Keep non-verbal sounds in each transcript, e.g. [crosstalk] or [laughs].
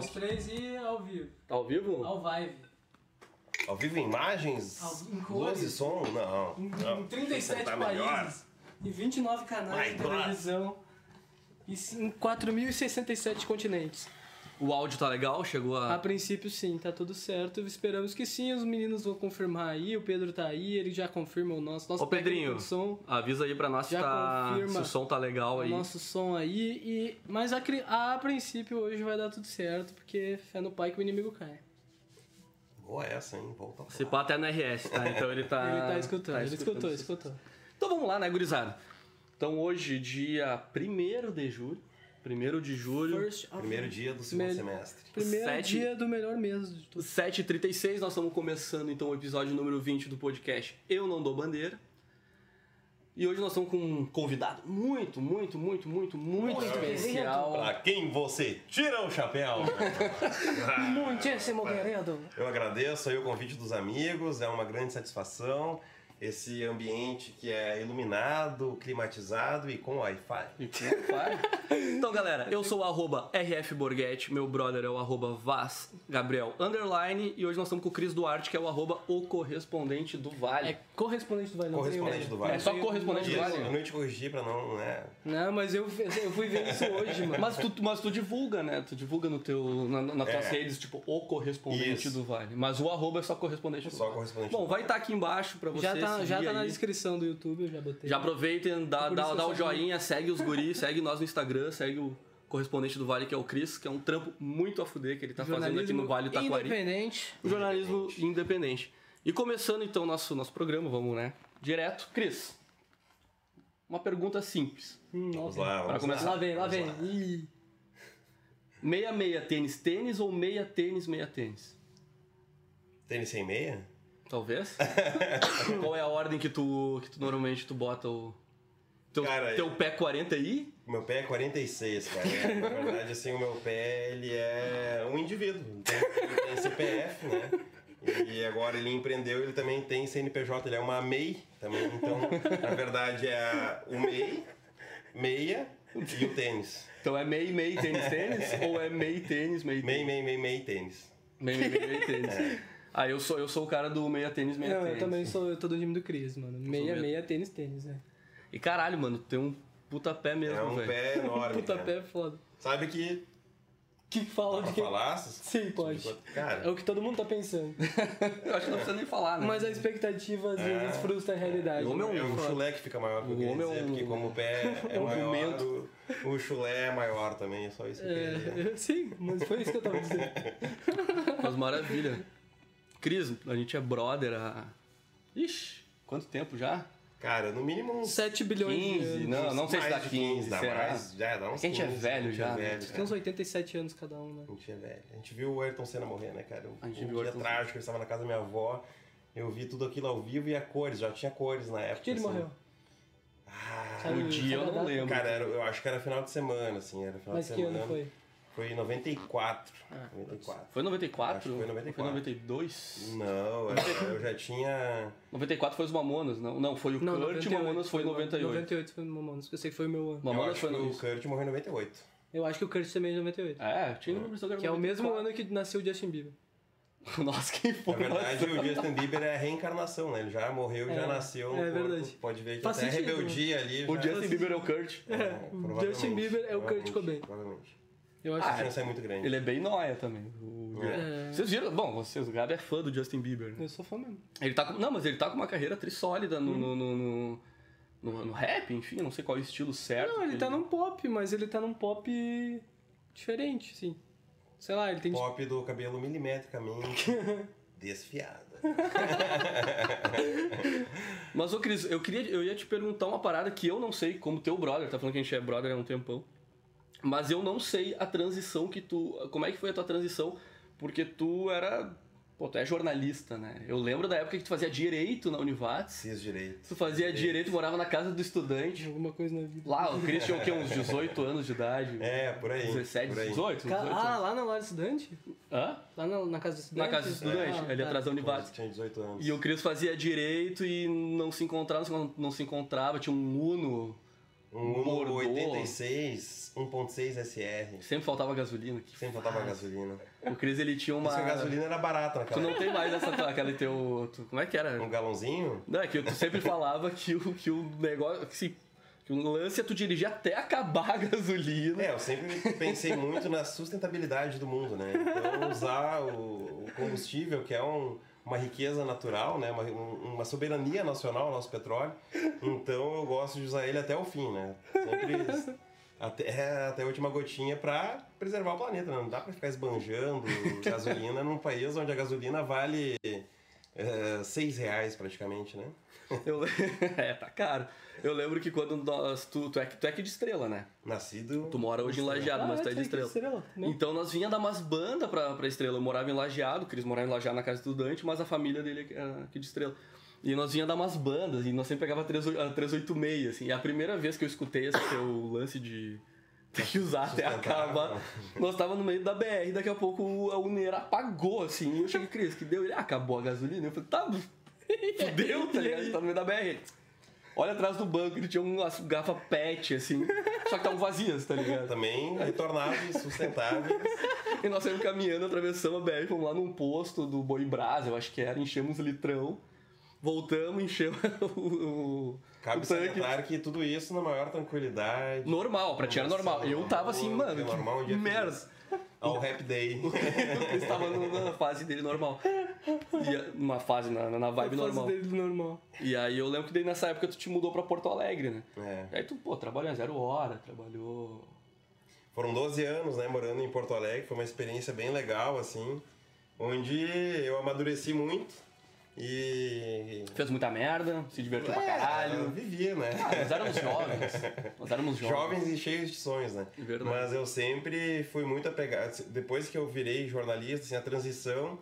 Os três e ao vivo. Tá ao vivo? Ao vive. Ao vivo em imagens? Ao- em luz cores. e som? Não. Em, não. em 37 Tá países. melhor. E 29 canais My de God. televisão. E em 4.067 continentes. O áudio tá legal? Chegou A a. princípio sim, tá tudo certo. Esperamos que sim, os meninos vão confirmar aí. O Pedro tá aí, ele já confirma o nosso. nosso Ô Pedrinho, som. avisa aí pra nós se, tá... se o som tá legal o aí. nosso som aí. E... Mas a, cri- a princípio hoje vai dar tudo certo, porque fé no pai que o inimigo cai. Boa essa, hein? Volta pra Se pá até no RS, tá? Então ele tá. ele tá escutando, tá ele escutou, isso. escutou. Então vamos lá, né, gurizada? Então hoje, dia 1 de julho. 1 de julho. First of- Primeiro dia do segundo Mel- semestre. Primeiro Sete- dia do melhor mês de tudo. 7h36, nós estamos começando então o episódio número 20 do podcast Eu Não Dou Bandeira. E hoje nós estamos com um convidado muito, muito, muito, muito, muito especial. Pra quem você tira o chapéu? [laughs] Muitíssimo querido. Eu agradeço aí o convite dos amigos, é uma grande satisfação. Esse ambiente que é iluminado, climatizado e com Wi-Fi. E com Wi-Fi. [laughs] Então, galera, eu sou o arroba RF Borghetti, meu brother é o arroba Vaz Gabriel Underline, e hoje nós estamos com o Cris Duarte, que é o arroba O Correspondente do Vale. É correspondente do Vale. não Correspondente do Vale. É só correspondente do Vale? eu não te corrigi pra não, né? Não, mas eu, eu fui ver isso hoje, mano. Mas tu, mas tu divulga, né? Tu divulga no teu, na, nas tuas É. redes, tipo, o correspondente Isso. do Vale. Mas o arroba é só correspondente do Só Vale. correspondente Bom, do vai estar aqui embaixo pra você já tá, já tá na aí. descrição do YouTube, eu já botei. Já aproveitem, dá, dá, dá o joinha, segue os guris, segue nós no Instagram, segue o correspondente do Vale, que é o Cris, que é um trampo muito a fuder que ele tá fazendo aqui no Vale Taquari. independente. O jornalismo independente. E começando então nosso nosso programa, vamos, né? Direto. Cris, uma pergunta simples. Hum, Vamos lá, vamos Pra começar. Lá vem, lá Vamos vem. Ih. Meia meia tênis tênis ou meia tênis meia tênis? Tênis sem meia? Talvez. [laughs] Qual é a ordem que tu que tu normalmente tu bota o teu, Cara, teu pé 40 aí? Meu pé é 46, cara. É, [laughs] Na verdade, assim, o meu pé, ele é um indivíduo. Ele tem CPF, né? E agora ele empreendeu, ele também tem CNPJ, ele é uma MEI também. Então, na verdade, é o MEI, meia e o tênis. Então é meia meia tênis tênis ou é meia tênis meia MEI, MEI, MEI, MEI, tênis. meia meia meia tênis? Ah, eu sou eu sou o cara do meia tênis meia Não, tênis. eu também sou, eu tô do time do Cris, mano. Meia, meia- meia, tênis, tênis, né? E caralho, mano, tem um puta pé mesmo, É um velho. pé [laughs] enorme. Puta cara. pé é foda. Sabe que. Que fala de que... falar? Sim, pode. É Cara, o que todo mundo tá pensando. [laughs] Eu acho que não precisa nem falar, né? Mas a expectativa às vezes frustra a realidade. O homem né? é É um o chulé que fica maior que O homem é dizer, um- porque como o pé é [laughs] maior, o, o chulé é maior também, é só isso que eu queria dizer. É, sim, mas foi isso que eu tava dizendo. Mas maravilha. Cris, a gente é brother há. Ixi, quanto tempo já? Cara, no mínimo uns 7 bilhões de 15, anos. não, não sei se dá mais de 15, dá será? mais, já dá uns É que a gente é 15, velho a gente já, É né? velho, Tem uns cara. 87 anos cada um, né? A gente é velho. A gente viu o Ayrton Senna morrer, né, cara? A gente um viu dia Ayrton trágico, eu estava na casa da minha avó, eu vi tudo aquilo ao vivo e a cores, já tinha cores na época. Que dia ele assim. morreu? Ah, O dia eu não lembro. cara, era- eu acho que era final de semana, assim, era final Mas de que semana. ano foi? Foi em 94. Ah, 94. Foi 94? Acho que foi 94. Foi 92? Não, eu, eu já tinha. 94 foi os Mamonas, não? Não, foi o Não, Kurt 98, e Mamonas foi em 98. 98 foi o Mamonas, que eu sei que foi o meu ano. Mamonas foi que no. o Kurt morreu em 98. Eu acho que o Kurt também é de 98. É, tinha uma impressão que era Que é o mesmo 94. ano que nasceu o Justin Bieber. Nossa, quem foi? Na verdade, o Justin Bieber é a reencarnação, né? Ele já morreu e já É, nasceu. é no corpo. verdade. Pode ver que Faz até a sentido, rebeldia ali. O já- Justin Bieber é o Kurt. É, o provavelmente, Justin Bieber é o Kurt Cobain. Provavelmente. Eu acho A que diferença é muito grande. Ele é bem nóia também. O- É. Vocês viram? Bom, vocês, o Gabi é fã do Justin Bieber, né? eu sou fã mesmo. Ele tá com, não, mas ele tá com uma carreira tri sólida no, no, no, no, no- no rap, enfim, não sei qual é o estilo certo. Não, ele tá num pop, mas ele tá num pop diferente, sim. Sei lá, ele tem... Pop do cabelo milimetricamente [laughs] desfiado. Mas, ô Cris, eu, queria, eu ia te perguntar uma parada que eu não sei, como teu brother, tá falando que a gente é brother há um tempão. Mas eu não sei a transição que tu. Como é que foi a tua transição? Porque tu era. Pô, tu é jornalista, né? Eu lembro da época que tu fazia direito na Univates. Fiz direito. Tu fazia direito, morava na casa do estudante. Alguma coisa na vida. Lá, o Cris tinha o quê? Uns 18 anos de idade? É, por aí. 17, por aí. 18? Ca- 18 Ah, lá na Lar do Estudante? Hã? Lá na, na casa do Na estudante? casa do estudante, Ah, ali tá. atrás da Univates. Tinha 18 anos. E o Cris fazia direito e não se encontrava, não se- não se encontrava, tinha um Uno, Um Uno Bordô. 86, 1.6 SR. Sempre faltava gasolina. Que Sempre faltava gasolina. O Cris, ele tinha uma... Isso que a gasolina era barata Tu naquela não época. tem mais essa... Aquela teu... tu- Como é que era? Um galãozinho? Não, é que tu sempre falava que o, que o negócio... Que, se, que o lance é tu dirigir até acabar a gasolina. É, eu sempre pensei muito na sustentabilidade do mundo, né? Então usar o, o combustível, que é um- uma riqueza natural, né? Uma, um- uma soberania nacional, nosso petróleo. Então eu gosto de usar ele até o fim, né? Sempre até, até a última gotinha pra preservar o planeta, né? Não dá pra ficar esbanjando [laughs] gasolina num país onde a gasolina vale é, seis reais praticamente, né? Eu, [laughs] é, tá caro. Eu lembro que quando nós... Tu, tu, é, tu é aqui de Estrela, né? Nascido... Tu mora hoje em Lajeado, mas Ah, tu é de tem que Estrela. né? Então nós vinha dar umas bandas pra, pra Estrela. Eu morava em Lajeado, o Cris morava em Lajeado na casa do estudante, mas a família dele era aqui de Estrela. E nós vinha dar umas bandas, e nós sempre pegava a 38 a 386, assim. E a primeira vez que eu escutei esse teu lance de ter que usar até acabar, nós tava no meio da BR, daqui a pouco o- a Uneira apagou, assim. E eu cheguei, Cris, que deu? Ele, ah, acabou a gasolina. Eu falei, tá, [laughs] fudeu, tá ligado? Tá no meio da BR. Olha atrás do banco, ele tinha umas garrafa pet, assim, só que estavam vazias, tá ligado? Também retornáveis, sustentáveis. [laughs] E nós saímos caminhando, atravessamos a BR, fomos lá num posto do Boi Brás, eu acho que era, enchemos litrão, voltamos, enchemos [laughs] o, Cabe o tanque. que tudo isso na maior tranquilidade. Normal, pra ti era normal. Eu tava assim, mano, que normal, um dia merda. Ao Happy Day. [laughs] Eu estava na fase dele normal. E, numa fase, na, na vibe A fase normal. dele normal. E aí eu lembro que daí nessa época tu te mudou pra Porto Alegre, né? É. Aí tu, pô, trabalhou em zero hora, trabalhou... Foram 12 anos, né, morando em Porto Alegre. Foi uma experiência bem legal, assim. Onde eu amadureci muito. E... Fez muita merda, se divertiu pra É, caralho. eu vivia, né? Ah, nós éramos jovens. Nós éramos jovens. Jovens e cheios de sonhos, né? Verdade. Mas eu sempre fui muito apegado. Depois que eu virei jornalista, assim, a transição,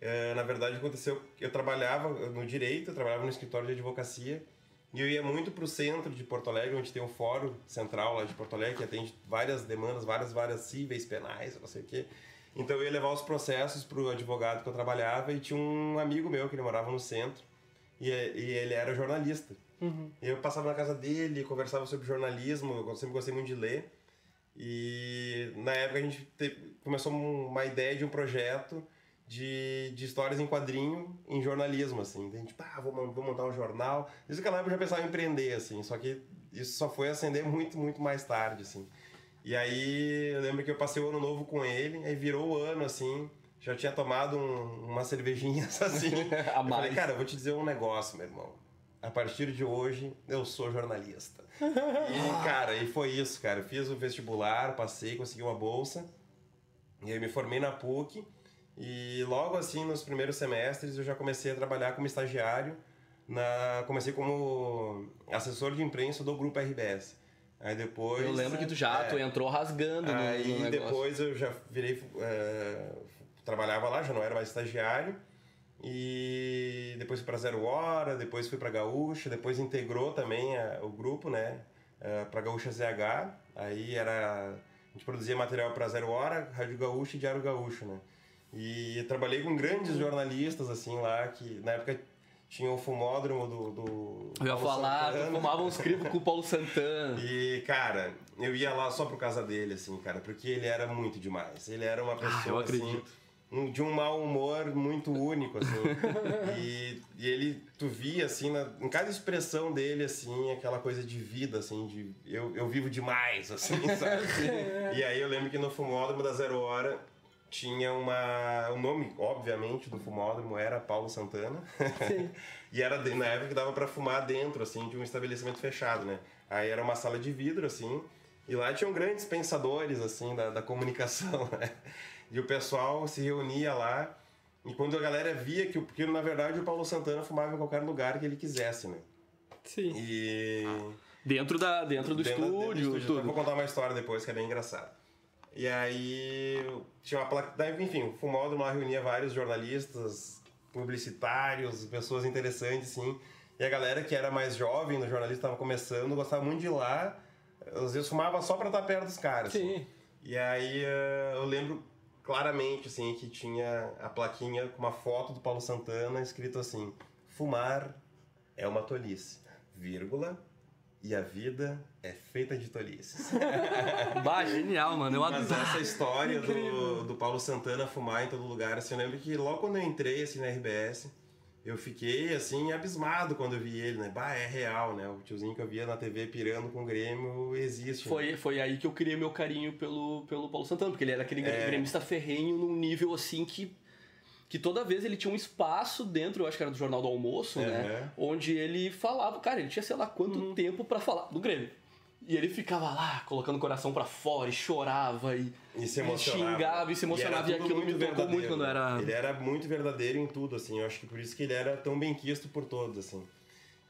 eh, na verdade aconteceu. Eu trabalhava no direito, eu trabalhava no escritório de advocacia. E eu ia muito pro centro de Porto Alegre, onde tem um fórum central lá de Porto Alegre, que atende várias demandas, várias várias cíveis, penais, não sei o quê. Então eu ia levar os processos pro advogado que eu trabalhava e tinha um amigo meu que ele morava no centro e, e ele era jornalista. E eu passava na casa dele, conversava sobre jornalismo, eu sempre gostei muito de ler. E na época a gente te- começou um- uma ideia de um projeto de, de histórias em quadrinho em jornalismo, assim. Daí A gente, pá, vou, vou montar um jornal. Desde aquela época eu já pensava em empreender, assim. Só que isso só foi acender muito, muito mais tarde, assim. E aí eu lembro que eu passei o ano novo com ele, aí virou o ano, assim. Já tinha tomado um, umas cervejinhas, [laughs] assim. [laughs] A Eu falei, mais. cara, eu vou te dizer um negócio, meu irmão. A partir de hoje, eu sou jornalista. E, [laughs] cara, e foi isso, cara. Eu fiz o vestibular, passei, consegui uma bolsa. E aí me formei na PUC. E logo assim, nos primeiros semestres, eu já comecei a trabalhar como estagiário. Na... Comecei como assessor de imprensa do Grupo RBS. Aí depois... Eu lembro que tu já, É. tu entrou rasgando Aí no depois eu já virei. é, trabalhava lá, já não era mais estagiário. E depois fui pra Zero Hora, depois fui pra Gaúcha, depois integrou também a- o grupo, né? É, pra Gaúcha ZH. Aí era. A gente produzia material pra Zero Hora, Rádio Gaúcha e Diário Gaúcho, né? E trabalhei com grandes jornalistas, assim, lá, que na época tinha o fumódromo do. do Eu ia Paulo falar, fumava uns crivos com o Paulo Santana. [laughs] E, cara, eu ia lá só por causa dele, assim, cara, porque ele era muito demais. Ele era uma pessoa, Ah, eu assim, acredito. um- de um mau humor muito único, assim. [laughs] e, e ele, tu via, assim, na- em cada expressão dele, assim, aquela coisa de vida, assim, de eu, eu vivo demais, assim, [laughs] sabe? e aí eu lembro que no fumódromo da Zero Hora tinha uma... O nome, obviamente, do fumódromo era Paulo Santana. Sim. [laughs] E era de- na época que dava pra fumar dentro, assim, de um estabelecimento fechado, né? Aí era uma sala de vidro, assim, e lá tinham grandes pensadores, assim, da, da comunicação, [laughs] né? E o pessoal se reunia lá, e quando a galera via que, o- porque na verdade o Paulo Santana fumava em qualquer lugar que ele quisesse, né? Sim. E... Dentro, da, dentro do Dentro da- dentro do estúdio, estúdio. Eu Vou tudo. contar uma história depois que é bem engraçada. E aí tinha uma placa. Enfim, o Fumódromo lá reunia vários jornalistas, publicitários, pessoas interessantes, sim. E a galera que era mais jovem no jornalismo, estava começando, gostava muito de ir lá. Às vezes fumava só pra estar perto dos caras. assim. Sim. E aí eh, eu lembro claramente assim que tinha a plaquinha com uma foto do Paulo Santana escrito assim: fumar é uma tolice, vírgula, E a vida é feita de tolices. [laughs] bah, genial, mano. Eu Mas adoro. essa história do, do Paulo Santana fumar em todo lugar, assim, eu lembro que logo quando eu entrei assim, na RBS, eu fiquei assim, abismado quando eu vi ele, né? Bah, é real, né? O tiozinho que eu via na TV pirando com o Grêmio existe. né? Foi, foi aí que eu criei meu carinho pelo, pelo Paulo Santana, porque ele era aquele É. gremista ferrenho num nível assim que. Que toda vez ele tinha um espaço dentro, eu acho que era do Jornal do Almoço, né? Onde ele falava, cara, ele tinha sei lá quanto tempo pra falar do Grêmio. E ele ficava lá, colocando o coração pra fora, e chorava, e, E se emocionava. xingava e se emocionava, e, tudo aquilo me muito tocou muito quando era. Ele era muito verdadeiro em tudo, assim. Eu acho que por isso que ele era tão bem quisto por todos, assim.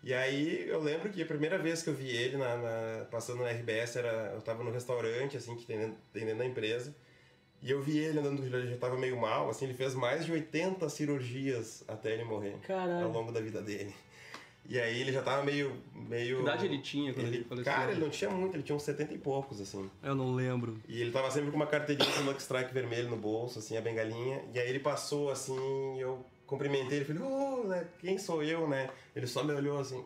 E aí eu lembro que a primeira vez que eu vi ele na, na- passando na RBS era eu tava no restaurante assim que tem dentro, tem dentro da empresa e eu vi ele andando ele já tava meio mal assim ele fez mais de 80 cirurgias até ele morrer Caralho. ao longo da vida dele e aí ele já tava meio meio Que idade ele tinha quando ele, ele, faleceu? cara ele não tinha muito ele tinha uns 70 e poucos assim Eu não lembro. e ele tava sempre com uma carteirinha com Lucky Strike vermelho no bolso, assim, a bengalinha. E aí ele passou, assim, e eu cumprimentei ele. Falei, ô, né, quem sou eu, né? Ele só me olhou, assim.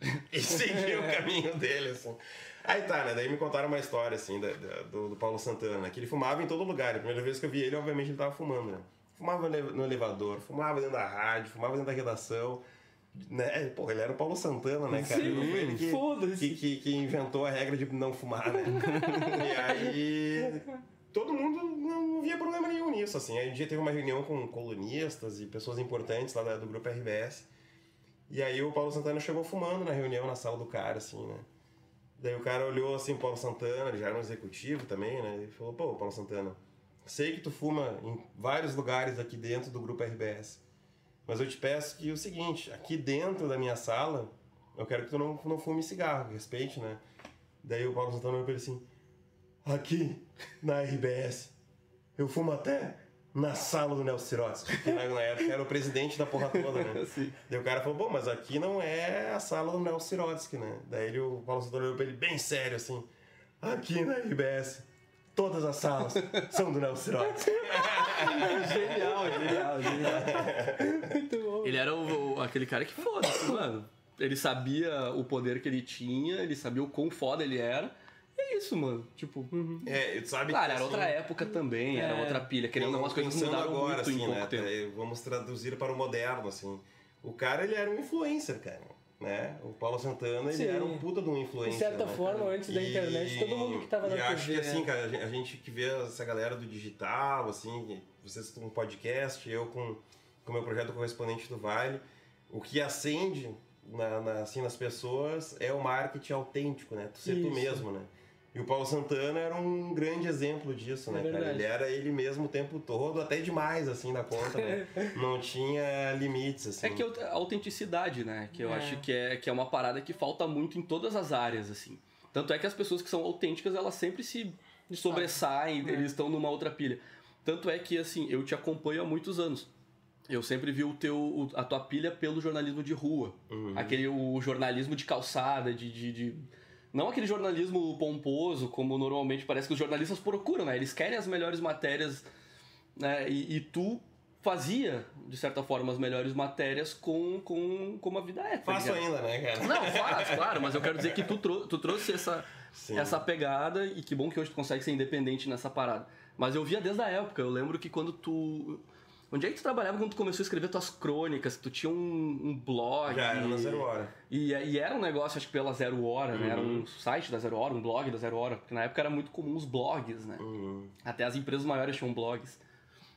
[laughs] e seguiu o caminho dele, assim. Aí tá, né? Daí me contaram uma história, assim, da, da- do, do Paulo Santana, né? Que ele fumava em todo lugar. A primeira vez que eu vi ele, obviamente, ele tava fumando, né? Fumava no ele- no elevador, fumava dentro da rádio, fumava dentro da redação. Né? Pô, ele era o Paulo Santana, né, cara? Sim, ele que, que, que, que inventou a regra de não fumar, né? [laughs] e aí todo mundo não via problema nenhum nisso, assim. Aí um dia teve uma reunião com colunistas e pessoas importantes lá do grupo RBS. E aí o Paulo Santana chegou fumando na reunião na sala do cara, assim, né? Daí o cara olhou assim, Paulo Santana, ele já era um executivo também, né? Ele falou, pô, Paulo Santana, sei que tu fuma em vários lugares aqui dentro do grupo RBS. Mas eu te peço que o seguinte, aqui dentro da minha sala, eu quero que tu não, não fume cigarro, respeite, né? Daí o Paulo Santana olhou pra ele assim, aqui na RBS, eu fumo até na sala do Nelson Sirotsky, que na, na época era o presidente da porra toda, né? [laughs] Sim. Daí o cara falou, bom, mas aqui não é a sala do Nelson Sirotsky, né? Daí ele, o Paulo Santana olhou pra ele bem sério, assim, aqui na RBS, todas as salas são do Nelson Sirotsky. [laughs] Genial, genial, genial. Muito bom. Ele era o, o- aquele cara que foda-se, mano. Ele sabia o poder que ele tinha, ele sabia o quão foda ele era. É isso, mano. Tipo. É, tu sabe Claro, que, era assim, outra época também, era É. outra pilha. Querendo ou não, as coisas mudaram agora, muito assim, em pouco né? Vamos traduzir para o moderno, assim. O cara, ele era um influencer, cara. Né? O Paulo Santana, ele Sim. era um puta de um influencer. De certa né, forma, cara? antes da internet, todo mundo que tava na e acho TV, que assim, né? cara, a gente- que vê essa galera do digital, assim, vocês com um podcast, eu com com o meu projeto Correspondente do Vale, o que acende na, na- assim, nas pessoas é o marketing autêntico, né? Tu ser tu Isso. mesmo, né? E o Paulo Santana era um grande exemplo disso, É né, cara? verdade. Ele era ele mesmo o tempo todo, até demais, assim, da conta, né? [laughs] Não tinha limites, assim. É que a autenticidade, né? Que eu É. acho que é, que é uma parada que falta muito em todas as áreas, assim. Tanto é que as pessoas que são autênticas, elas sempre se sobressaem, É. eles estão numa outra pilha. Tanto é que, assim, eu te acompanho há muitos anos. Eu sempre vi o teu, o- a tua pilha pelo jornalismo de rua. Uhum. Aquele o jornalismo de calçada, de, de, de- Não aquele jornalismo pomposo, como normalmente parece que os jornalistas procuram, né? Eles querem as melhores matérias, né? E, e tu fazia, de certa forma, as melhores matérias com, com, como a vida é, tá Faço ligado? ainda, né, cara? Não, faz, claro, mas eu quero dizer que tu, trou tu trouxe essa, Sim. essa pegada e que bom que hoje tu consegue ser independente nessa parada. Mas eu via desde a época, eu lembro que quando tu. Onde é que tu trabalhava quando tu começou a escrever tuas crônicas? Tu tinha um, um blog. Já era na zero hora. E, e era um negócio, acho que pela Zero Hora, né? Era um site da Zero Hora, um blog da Zero Hora. Porque na época era muito comum os blogs, né? Uhum. Até as empresas maiores tinham blogs.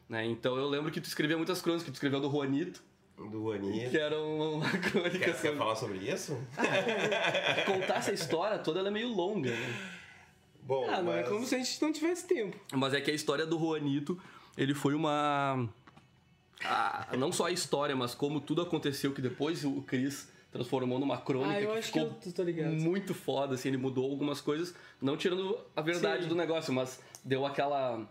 Né? Então eu lembro que tu escrevia muitas crônicas, que tu escreveu do Juanito, Do Anitta. que era uma crônica. Quer, assim, quer falar sobre isso? [laughs] Contar essa história toda ela é meio longa, né? Bom, Ah, não é mas- como se a gente não tivesse tempo. Mas é que a história do Juanito, ele foi uma. Ah, não só a história, mas como tudo aconteceu, que depois o Chris transformou numa crônica Ah, eu que acho que ficou eu tô ligado. muito foda, assim, ele mudou algumas coisas, não tirando a verdade Sim. do negócio, mas deu aquela.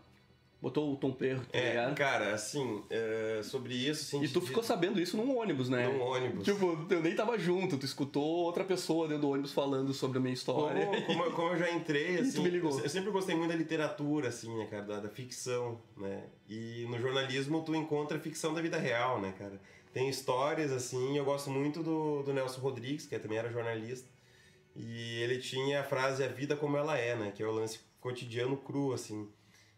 Botou o tom perro, tá É, cara, assim, é, sobre isso, assim... E tu de- ficou sabendo isso num ônibus, né? Num ônibus. Tipo, eu nem tava junto, tu escutou outra pessoa dentro do ônibus falando sobre a minha história. Como, como, eu- como eu já entrei, [laughs] E tu assim, me ligou. eu, eu sempre gostei muito da literatura, assim, né, cara, da, da ficção, né? E no jornalismo tu encontra a ficção da vida real, né, cara? Tem histórias, assim, eu gosto muito do, do Nelson Rodrigues, que também era jornalista, E ele tinha a frase a vida como ela é, né? Que é o lance cotidiano cru, assim.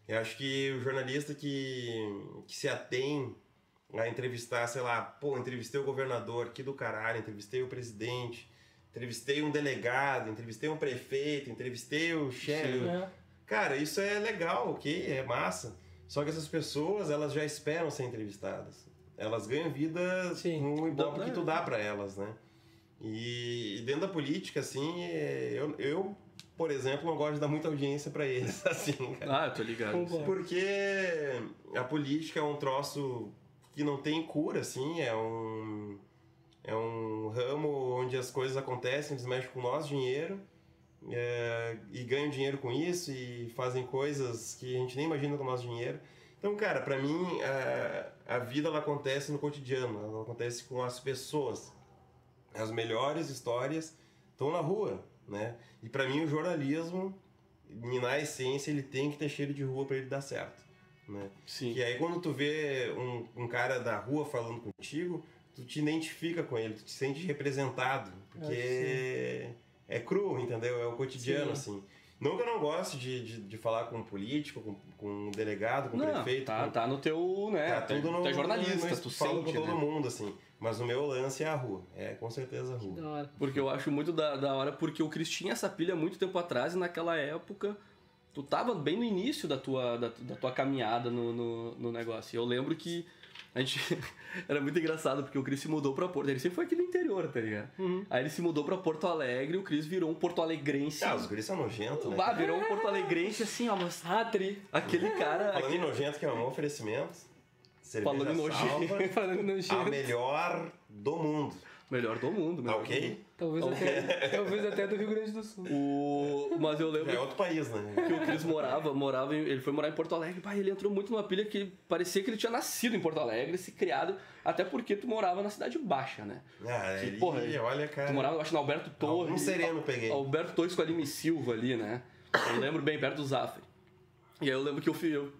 Eu acho que o jornalista que, que se atém a entrevistar, sei lá, pô, entrevistei o governador, que do caralho, entrevistei o presidente, entrevistei um delegado, entrevistei um prefeito, entrevistei o chefe. É. Cara, isso é legal, ok, é massa. Só que essas pessoas, elas já esperam ser entrevistadas. Elas ganham vida Sim. com o ibope que tu dá pra elas, né? E, e dentro da política, assim, é, eu, eu, por exemplo, não gosto de dar muita audiência pra eles, [laughs] assim, cara. Ah, eu tô ligado. Porque a política é um troço que não tem cura, assim, é um, é um ramo onde as coisas acontecem, eles mexem com o nosso dinheiro é, e ganham dinheiro com isso e fazem coisas que a gente nem imagina com o nosso dinheiro. Então, cara, pra mim, a, a vida ela acontece no cotidiano, ela acontece com as pessoas. As melhores histórias estão na rua, né? E pra mim o jornalismo, na essência, ele tem que ter cheiro de rua pra ele dar certo, né? Sim. E aí quando tu vê um, um cara da rua falando contigo, tu te identifica com ele, tu te sente representado, porque é cru, entendeu? É o cotidiano, assim. Não que eu não goste de, de, de falar com um político, com, com um delegado, com um Não, prefeito. tá, com... tá no teu, né? Tá tu, tudo no, tu é jornalista, no, tu falo sente, com todo né? mundo, assim. Mas o meu lance é a rua. É com certeza a rua. Da hora. Porque eu acho muito da, da hora, porque o Cris tinha essa pilha muito tempo atrás e naquela época tu tava bem no início da tua, da, da tua caminhada no, no, no negócio. E eu lembro que a gente. [laughs] Era muito engraçado, porque o Cris se mudou pra Porto. Ele sempre foi aqui no interior, tá ligado? Aí ele se mudou pra Porto Alegre e o Cris virou um porto alegrense. Ah, os guris são nojentos, né? Ah, virou um porto alegrense assim, ó, mas Ah, tri. aquele cara. Falando em nojento, que é um oferecimento. Cerveja Falando em nojento. [laughs] Falando no a melhor do mundo. Melhor do mundo, Tá melhor do ok? Talvez, até, talvez até do Rio Grande do Sul. O... Mas eu lembro é outro país, né? que o Cris morava, morava em- ele foi morar em Porto Alegre, pá, ele entrou muito numa pilha que parecia que ele tinha nascido em Porto Alegre, se criado, até porque tu morava na cidade baixa, né? Ah, Que, ele, porra, olha, cara. Tu morava, acho, no Alberto Torres. Um sereno peguei. Alberto Torres com a Lime Silva ali, né? Eu lembro bem, perto do Zafre. E aí eu lembro que eu, fui, eu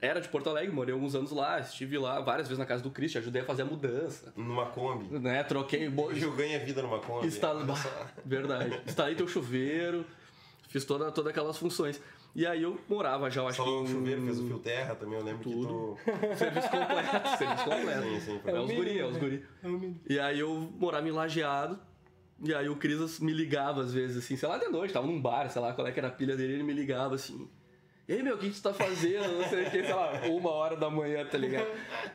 era de Porto Alegre, morei alguns anos lá, estive lá várias vezes na casa do Cris, te ajudei a fazer a mudança, Numa Kombi. né? Troquei... bo- Hoje eu ganho a vida numa Kombi. Só. [laughs] Verdade. Instalei teu chuveiro, fiz toda, todas aquelas funções. E aí eu morava já, eu acho o que... em- chuveiro, fez o fio terra também, eu lembro Tudo. que tu... [laughs] Serviço completo, serviço completo. Sim, sim. É o os guri, é os guri. É o. E aí eu morava em Lajeado, e aí o Cris me ligava às vezes, assim, sei lá, de noite, tava num bar, sei lá qual é que era a pilha dele, ele me ligava assim. E aí, meu, o que que tu tá fazendo? Não sei o que, sei lá, uma hora da manhã, tá ligado?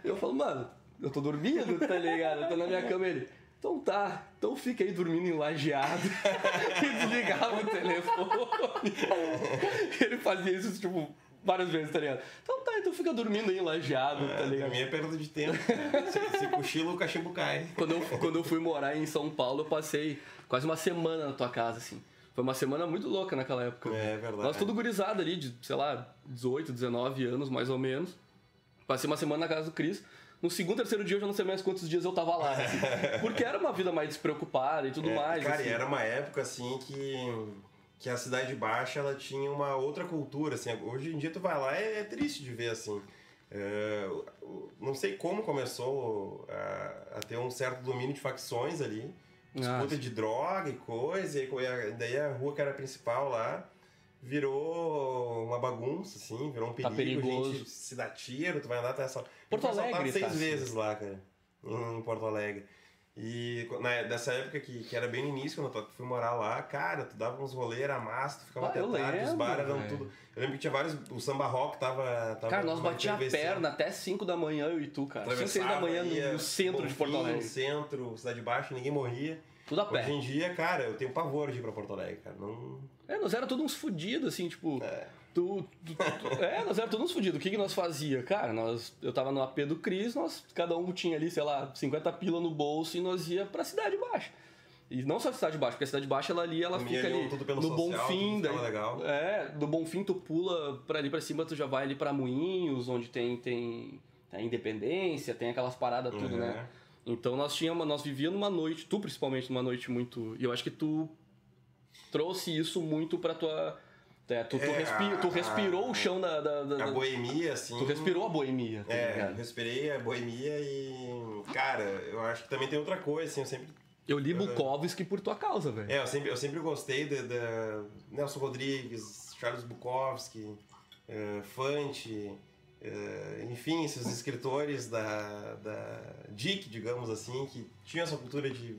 Eu falo, mano, eu tô dormindo, tá ligado? Eu tô na minha cama ele. Então tá, então fica aí dormindo em lajeado. [laughs] e desligava o telefone. ele fazia isso, tipo, várias vezes, tá ligado? Então tá, então fica dormindo aí lajeado, tá É, pra ligado? mim é perda de tempo. se, se cochila, o cachimbo cai. Quando eu, quando eu fui morar em São Paulo, eu passei quase uma semana na tua casa, assim. Foi uma semana muito louca naquela época. É verdade. Nós tudo gurizada ali, de, sei lá, 18, 19 anos, mais ou menos. Passei uma semana na casa do Cris. No segundo, terceiro dia, eu já não sei mais quantos dias eu tava lá. assim. [laughs] porque era uma vida mais despreocupada e tudo É, mais. Cara, assim. e era uma época assim que, que a Cidade Baixa ela tinha uma outra cultura. Assim. Hoje em dia tu vai lá é, é triste de ver assim. É, não sei como começou a, a ter um certo domínio de facções ali. Disputa de droga e coisa. E aí, daí a rua que era principal lá virou uma bagunça, assim, virou um Tá perigo. perigoso. gente se dá tiro, tu vai lá, tá só. Porto assaltado Alegre seis tá assim. vezes lá, cara, em Porto Alegre. E na, dessa época que, que era bem no início, quando eu fui morar lá, cara, tu dava uns rolês, era massa, tu ficava Ah, até tarde, os lembro, bares eram tudo. Eu lembro que tinha vários. O samba rock tava. tava Cara, nós batia a perna até 5 da manhã, eu e tu, cara. 5, 6 da manhã no, ia no centro de Porto Alegre. centro, Cidade Baixa, ninguém morria. Tudo a Hoje pé. em dia, cara, eu tenho pavor de ir pra Porto Alegre, cara. Não. É, nós era todos uns fudidos, assim, tipo. É. Tu, tu- tu- é, nós era todos uns fudidos. O que, que nós fazia? Cara, nós, eu tava no AP do Cris, nós, cada um tinha ali, sei lá, 50 pila no bolso e nós ia pra Cidade Baixa. E não só a Cidade Baixa, porque a Cidade Baixa ela ali, ela Comia fica ali ali tudo pelo no social, tudo daí, ficava legal. é, do Bonfim tu pula pra ali pra cima, tu já vai ali pra Moinhos, onde tem tem, tem Independência, tem aquelas paradas tudo, Uhum. né? Então nós tínhamos, nós vivíamos numa noite, tu principalmente numa noite muito, e eu acho que tu trouxe isso muito pra tua é, tu, tu, É, respi- tu a- respirou o chão da, da, da- A da- boemia, assim. tu respirou a boemia, tá É, eu respirei a boemia e. Cara, eu acho que também tem outra coisa, assim, eu sempre Eu li Bukowski por tua causa, velho. É, eu sempre, eu sempre gostei de, de Nelson Rodrigues, Charles Bukowski, uh, Fante, uh, enfim, esses escritores da, da DIC, digamos assim, que tinham essa cultura de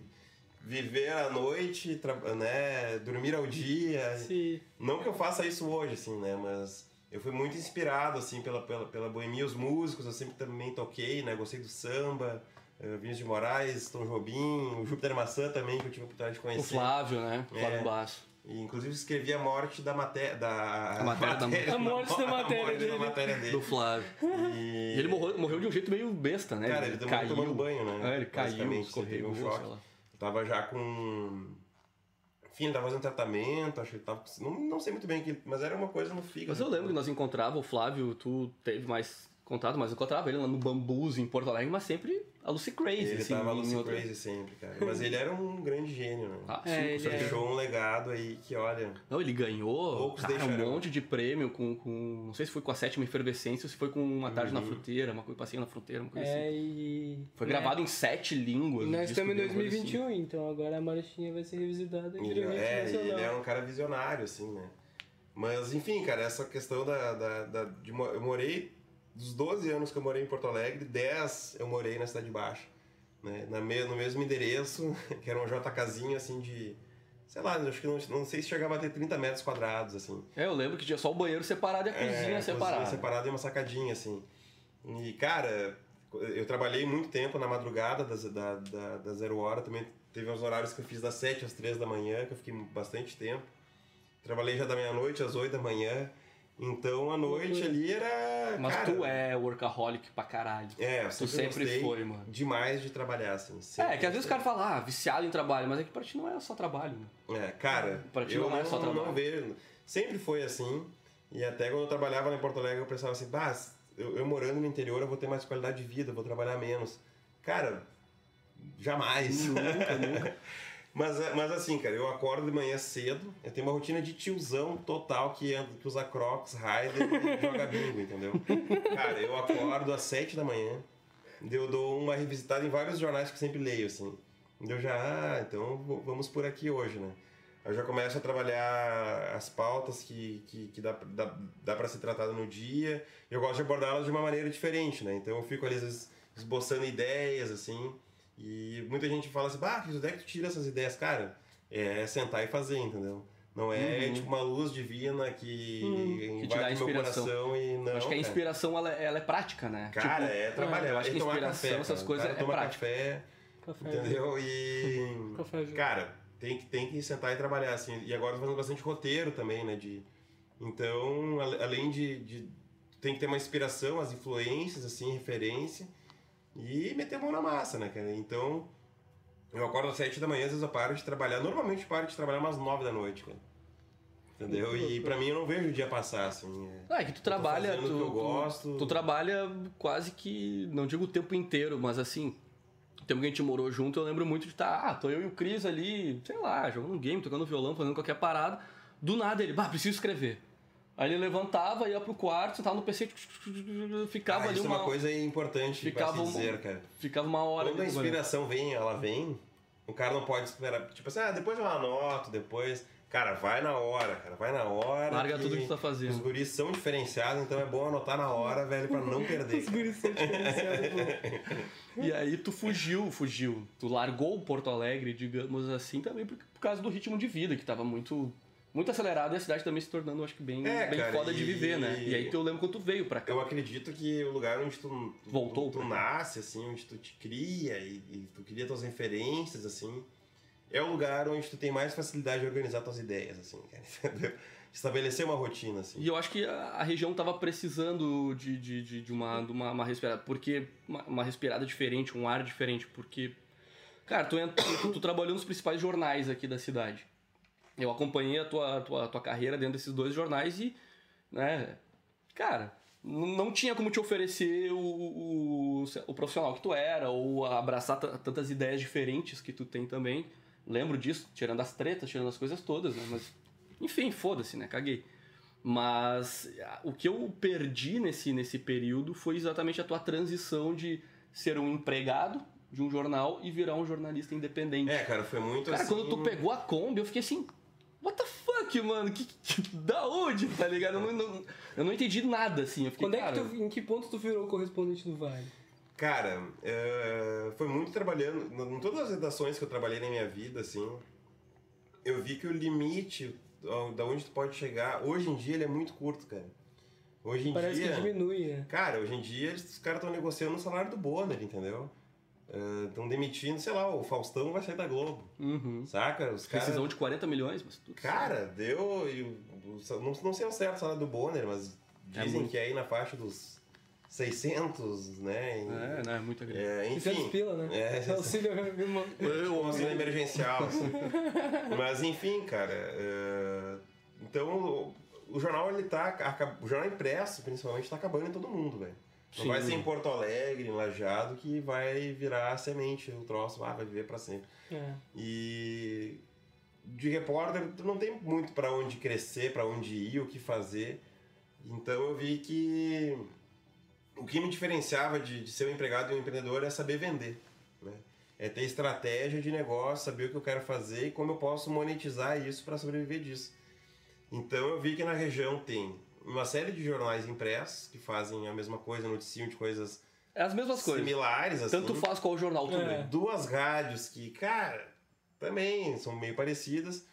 viver à noite, né, dormir ao dia. Sim. Não que eu faça isso hoje, assim, né, mas eu fui muito inspirado, assim, pela, pela, pela boemia, os músicos, eu sempre também toquei, né, gostei do samba, uh, Vinícius de Moraes, Tom Jobim, o Júpiter Maçã também, que eu tive a oportunidade de conhecer. O Flávio, né? O Flávio É. Basso. E, inclusive escrevi a morte da matéria. Da... A matéria da- A morte da [laughs] matéria morte dele. da matéria dele. Do Flávio. E... E ele morreu, morreu de um jeito meio besta, né? Cara, ele tomou, tomando banho, né? É, ele caiu, escorregou, um sei choque. Tava já com. Enfim, tava fazendo tratamento, acho que tava. Não, não sei muito bem, que- mas era uma coisa no fígado. Mas eu lembro que nós encontrava o Flávio, tu teve mais contato, mas eu encontrava ele lá no Bambus, em Porto Alegre, mas sempre a Lucy Crazy, Ele assim. tava em Lucy outra- Crazy sempre, cara. Mas ele era um grande gênio, né? Ah, É, ele. Deixou um legado aí que, olha. Não, ele ganhou cara, um monte de prêmio com, com. Não sei se foi com a sétima efervescência ou se foi com uma tarde Uhum. na fruteira, uma coisa passeio na fruteira, uma coisa É, assim. e. Foi né, gravado em sete línguas. E nós estamos em dele, uma coisa 2021, então agora a marchinha vai ser revisitada direito é, e nacional. ele é um cara visionário, assim, né? Mas, enfim, cara, essa questão da. da, da- de, eu morei. Dos 12 anos que eu morei em Porto Alegre, 10 eu morei na Cidade Baixa. Né? Na me, no mesmo endereço, [laughs] que era um JKzinho, assim, de. Sei lá, acho que não, não sei se chegava a ter 30 metros quadrados, assim. É, eu lembro que tinha só o banheiro separado e a cozinha É, separada. Cozinha separada e uma sacadinha, assim. E, cara, eu trabalhei muito tempo na madrugada das, da, da, da zero hora. Também teve uns horários que eu fiz das 7 às 3 da manhã, que eu fiquei bastante tempo. Trabalhei já da meia-noite às 8 da manhã. Então, a noite ali era... Mas cara, tu é workaholic pra caralho. É, eu Tu sempre, foi, mano. demais de trabalhar, assim. É, que às vezes o cara fala, ah, viciado em trabalho, mas é que pra ti não é só trabalho, né? É, cara, Pra ti eu não é só não, trabalho. vejo. Sempre foi assim. E até quando eu trabalhava lá em Porto Alegre, eu pensava assim, bah, eu, eu morando no interior, eu vou ter mais qualidade de vida, vou trabalhar menos. Cara, jamais. Nunca, nunca. [laughs] mas, é- mas assim, cara, eu acordo de manhã cedo, eu tenho uma rotina de tiozão total que, anda, que usa crocs, rider e [laughs] joga bingo, entendeu? Cara, eu acordo às sete da manhã, eu dou uma revisitada em vários jornais que eu sempre leio, assim. Eu já, ah, então vamos por aqui hoje, né? Eu já começo a trabalhar as pautas que, que, que dá, dá, dá para ser tratada no dia. Eu gosto de abordá-las de uma maneira diferente, né? Então eu fico ali, às vezes, esboçando ideias, assim. E muita gente fala assim, bah, onde é que tu tira essas ideias? Cara, é sentar e fazer, entendeu? Não é Uhum. tipo uma luz divina que Uhum. Que te dá invade meu inspiração. coração e não. acho que a inspiração, ela, ela é prática, né? Cara, Tipo, é trabalhar. eu acho que é tomar inspiração, café, essas coisas cara é toma prática. café, Café. entendeu? E. Café junto. Cara, tem que, tem que sentar e trabalhar, assim. E agora eu tô fazendo bastante roteiro também, né? De, então, além de, de. Tem que ter uma inspiração, as influências, assim, referência. E meter a mão na massa, né, cara? Então, eu acordo às sete da manhã, às vezes eu paro de trabalhar. Normalmente eu paro de trabalhar umas nove da noite, cara. Entendeu? E pra mim eu não vejo o dia passar, assim. é- Ah, é que tu trabalha, tu, que eu tu- gosto. Tu, trabalha quase que, não digo o tempo inteiro, mas assim, o tempo que a gente morou junto, eu lembro muito de estar, ah, tô eu e o Cris ali, sei lá, jogando um game, tocando violão, fazendo qualquer parada. Do nada ele, bah, preciso escrever. Aí ele levantava, ia pro quarto, sentava no PC, ficava Ah, ali isso uma, é uma coisa importante ficava pra se uma- dizer, cara. ficava uma hora Quando a inspiração vem, ela vem, o cara não pode esperar. Tipo assim, ah, depois eu anoto, depois. Cara, vai na hora, cara, vai na hora. Larga tudo que tu tá Os fazendo. guris são diferenciados, então é bom anotar na hora, velho, pra não [laughs] perder. Os guris são diferenciados. [laughs] E aí tu fugiu, fugiu. Tu largou o Porto Alegre, digamos assim, também por, por causa do ritmo de vida, que tava muito muito acelerado e a cidade também se tornando, acho que, bem, É, bem cara, foda de e- viver, né? E aí tu, eu lembro quando tu veio pra cá. Eu acredito que o lugar onde tu, Voltou tu cá. nasce, assim, onde tu te cria e, e tu cria tuas referências, assim, é o lugar onde tu tem mais facilidade de organizar tuas ideias, assim, cara, [laughs] entendeu? Estabelecer uma rotina, assim. E eu acho que a, a região tava precisando de, de, de, de uma, de uma, uma respirada, porque uma, uma respirada diferente, um ar diferente, porque, cara, tu, entra- tu, tu trabalhou nos principais jornais aqui da cidade. Eu acompanhei a tua, tua, tua carreira dentro desses dois jornais e, né, cara, não tinha como te oferecer o, o, o profissional que tu era, ou abraçar tantas ideias diferentes que tu tem também. Lembro disso, tirando as tretas, tirando as coisas todas, né? Mas, enfim, foda-se, né? Caguei. Mas o que eu perdi nesse, nesse período foi exatamente a tua transição de ser um empregado de um jornal e virar um jornalista independente. É, cara, foi muito Cara, assim... quando tu pegou a Kombi, eu fiquei assim. What the fuck, mano? Que, que- da onde, tá ligado? Eu não, não- eu não entendi nada, assim. Eu fiquei, Quando é cara, que tu, em que ponto tu virou correspondente do Vale? Cara, é, foi muito trabalhando. Em todas as redações que eu trabalhei na minha vida, assim, eu vi que o limite da onde tu pode chegar, hoje em dia ele é muito curto, cara. Hoje em Parece dia. que diminui, né? Cara, hoje em dia os caras estão negociando o salário do Bonner, entendeu? Estão demitindo, sei lá, o Faustão vai sair da Globo, Uhum. saca? Os caras. Precisão de 40 milhões, mas tudo Cara, deu. e o- o- não, não sei ao certo o salário do Bonner, mas É dizem muito. que é aí na faixa dos 600, né? E- É, né? Muita grana. é, 600 enfim. pila, né? É, [laughs] Auxílio, irmão. [laughs] um auxílio emergencial. assim. [laughs] Mas enfim, cara. é, Então o, o jornal ele tá. O jornal impresso, principalmente, tá acabando em todo mundo, velho. Não Sim. vai ser em Porto Alegre, em Lajado, que vai virar semente o troço, ah, vai viver pra sempre. É. E de repórter, tu não tem muito pra onde crescer, pra onde ir, o que fazer. Então eu vi que o que me diferenciava de, de ser um empregado e um empreendedor é saber vender. Né? É ter estratégia de negócio, saber o que eu quero fazer e como eu posso monetizar isso para sobreviver disso. Então eu vi que na região tem uma série de jornais impressos que fazem a mesma coisa, noticiam de coisas É as mesmas coisas. similares. Assim. Tanto faz qual jornal É. vê. Duas rádios que, cara, também são meio parecidas.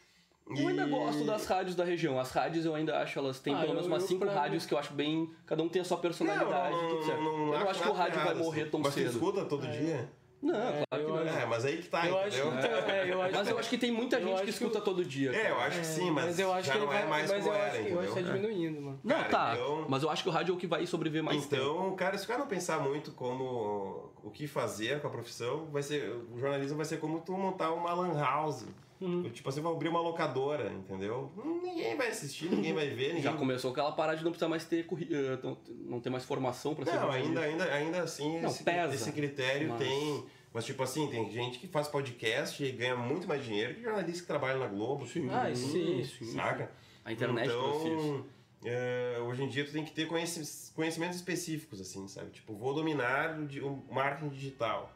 Eu ainda E- gosto das rádios da região. As rádios eu ainda acho, elas têm Ah, pelo menos umas cinco pra- rádios que eu acho bem. Cada um tem a sua personalidade, Não, não, tudo certo. não, não eu não acho que o rádio vai errado, morrer assim. tão Mas cedo. escuta todo dia? Não, É, claro que não. acho- É, mas aí que tá, eu acho entendeu? que, é, eu acho Mas eu acho que tem muita gente que que escuta todo dia. É, eu cara. acho que sim, mas, eu acho já que não vai, é mais mas como eu era, acho, que- eu acho que tá entendeu? diminuindo, mano. Não, Cara, tá. então- Mas eu acho que o rádio é o que vai sobreviver mais tempo. Então, cara, se o cara não pensar muito como o que fazer com a profissão, vai ser o jornalismo vai ser como tu montar uma lan house. Uhum. Tipo, você vai abrir uma locadora, entendeu? Hum, Ninguém vai assistir, ninguém vai ver, [laughs] ninguém Já começou aquela parada de não precisar mais ter eh, não- ter mais formação pra ser Não, ainda, ainda, ainda assim, Não, esse, pesa, esse critério mas- tem. Mas, tipo assim, tem gente que faz podcast e ganha muito mais dinheiro que jornalista que trabalha na Globo. Sim. Ah, sim. Saca? A internet então, é, hoje em dia tu tem que ter conheci- conhecimentos específicos, assim, sabe? Tipo, vou dominar o marketing digital.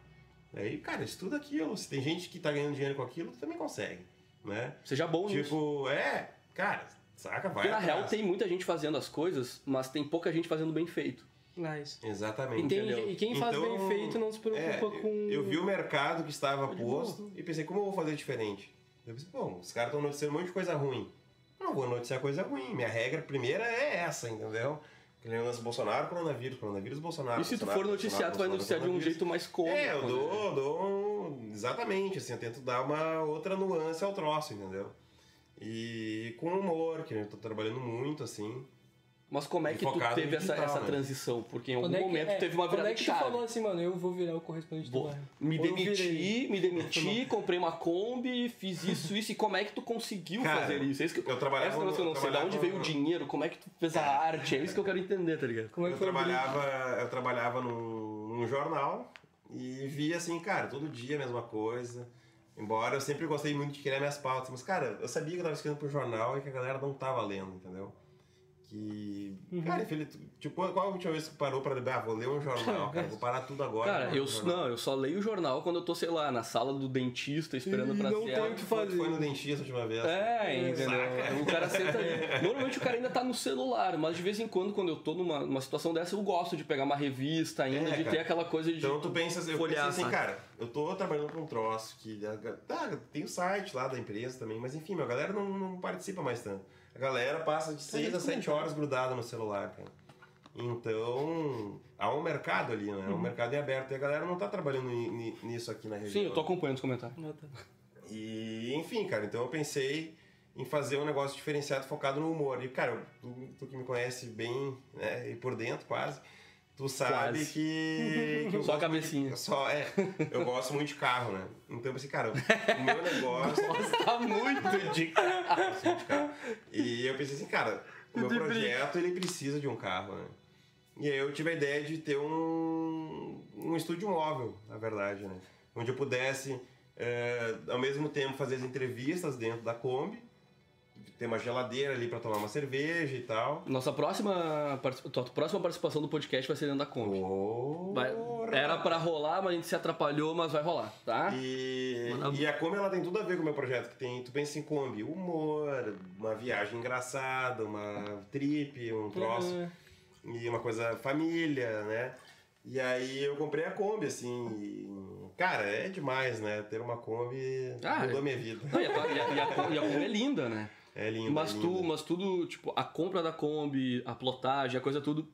Aí, cara, estuda aquilo. Se tem gente que tá ganhando dinheiro com aquilo, tu também consegue, né? Seja bom nisso. Tipo, é, cara, saca? Vai Porque na real tem muita gente fazendo as coisas, mas tem pouca gente fazendo bem feito. Nice. Exatamente. E, tem- Entendeu? e quem faz Então, bem feito não se preocupa É, com. Eu vi o mercado que estava posto e pensei, como eu vou fazer diferente? Eu pensei, bom, os caras estão noticiando um monte de coisa ruim. Não vou noticiar coisa ruim. Minha regra primeira é essa, entendeu? Lance Bolsonaro, coronavírus, coronavírus, Bolsonaro. e se tu Bolsonaro, for noticiar, tu vai noticiar de um jeito mais cômodo. É, eu né? dou, dou um- exatamente, assim, eu tento dar uma outra nuance ao troço, entendeu? E com humor, que eu tô trabalhando muito, assim. Mas como é que tu teve no essa, digital, essa né? transição? Porque em algum é que- momento é, teve uma virada Quando é que de tu chave. falou assim, mano, eu vou virar o correspondente do bairro? me eu demiti, me demiti, comprei uma Kombi, fiz isso, isso. E como é que tu conseguiu Cara, fazer isso? É isso que eu trabalhava Essa é uma coisa que eu não no- sei. Da onde trabalhava veio o no- dinheiro? Como é que tu fez a arte? É isso que eu quero entender, tá ligado? Como é que eu trabalhava, eu trabalhava num, num jornal e via assim, cara, todo dia a mesma coisa. Embora eu sempre gostei muito de criar minhas pautas, mas cara, eu sabia que eu tava escrevendo pro jornal e que a galera não tava lendo, entendeu? Que. Uhum. Cara, filho, tipo, qual a última vez que tu parou pra ler? Ah, vou ler um jornal, [laughs] cara, vou parar tudo agora. Cara, eu um não, eu só leio o jornal quando eu tô, sei lá, na sala do dentista esperando Ih, pra não ser. tem a- o que Foi- fazer. Foi no dentista a última vez. É, entendeu? Saca? O cara senta ali. Normalmente o cara ainda tá no celular, mas de vez em quando, quando eu tô numa, numa situação dessa, eu gosto de pegar uma revista ainda, É, de cara. ter aquela coisa de. Então tu pensa, eu pensei folhear, assim, sabe? cara, eu tô trabalhando com um troço que. Tá, tem o site lá da empresa também, mas enfim, a galera não, não participa mais tanto. A galera passa de 6 a 7 horas grudada no celular, cara. Então, há um mercado ali, né? É um mercado em aberto. E a galera não tá trabalhando ni- ni- nisso aqui na região. Sim, eu tô acompanhando os comentários. Ah, tá. E, enfim, cara, então eu pensei em fazer um negócio diferenciado focado no humor. E, cara, tu, tu que me conhece bem, né, e por dentro quase, tu sabe Quase. que, que Só a cabecinha. muito- só, é, eu gosto muito de carro, né? Então eu pensei, cara, o meu negócio... [laughs] Tá muito de de carro. E eu pensei assim, cara, o meu De projeto, ele precisa de um carro, né? E aí eu tive a ideia de ter um, um estúdio móvel, na verdade, né? Onde eu pudesse, eh, ao mesmo tempo, fazer as entrevistas dentro da Kombi, tem uma geladeira ali pra tomar uma cerveja e tal. Nossa próxima, tua próxima participação do podcast vai ser dentro da Kombi. Vai- era pra rolar, mas a gente se atrapalhou, mas vai rolar, tá? E, Manda- e a Kombi ela tem tudo a ver com o meu projeto, que tem, tu pensa em Kombi, humor, uma viagem engraçada, uma trip, um troço, É. e uma coisa família, né? E aí eu comprei a Kombi, assim, e, cara, é demais, né? Ter uma Kombi Ah, mudou é. minha vida. Não, e, a, e, a, e, a, e a Kombi é linda, né? É lindo, Mas é tu, lindo. mas tudo, tipo, a compra da Kombi, a plotagem, a coisa tudo,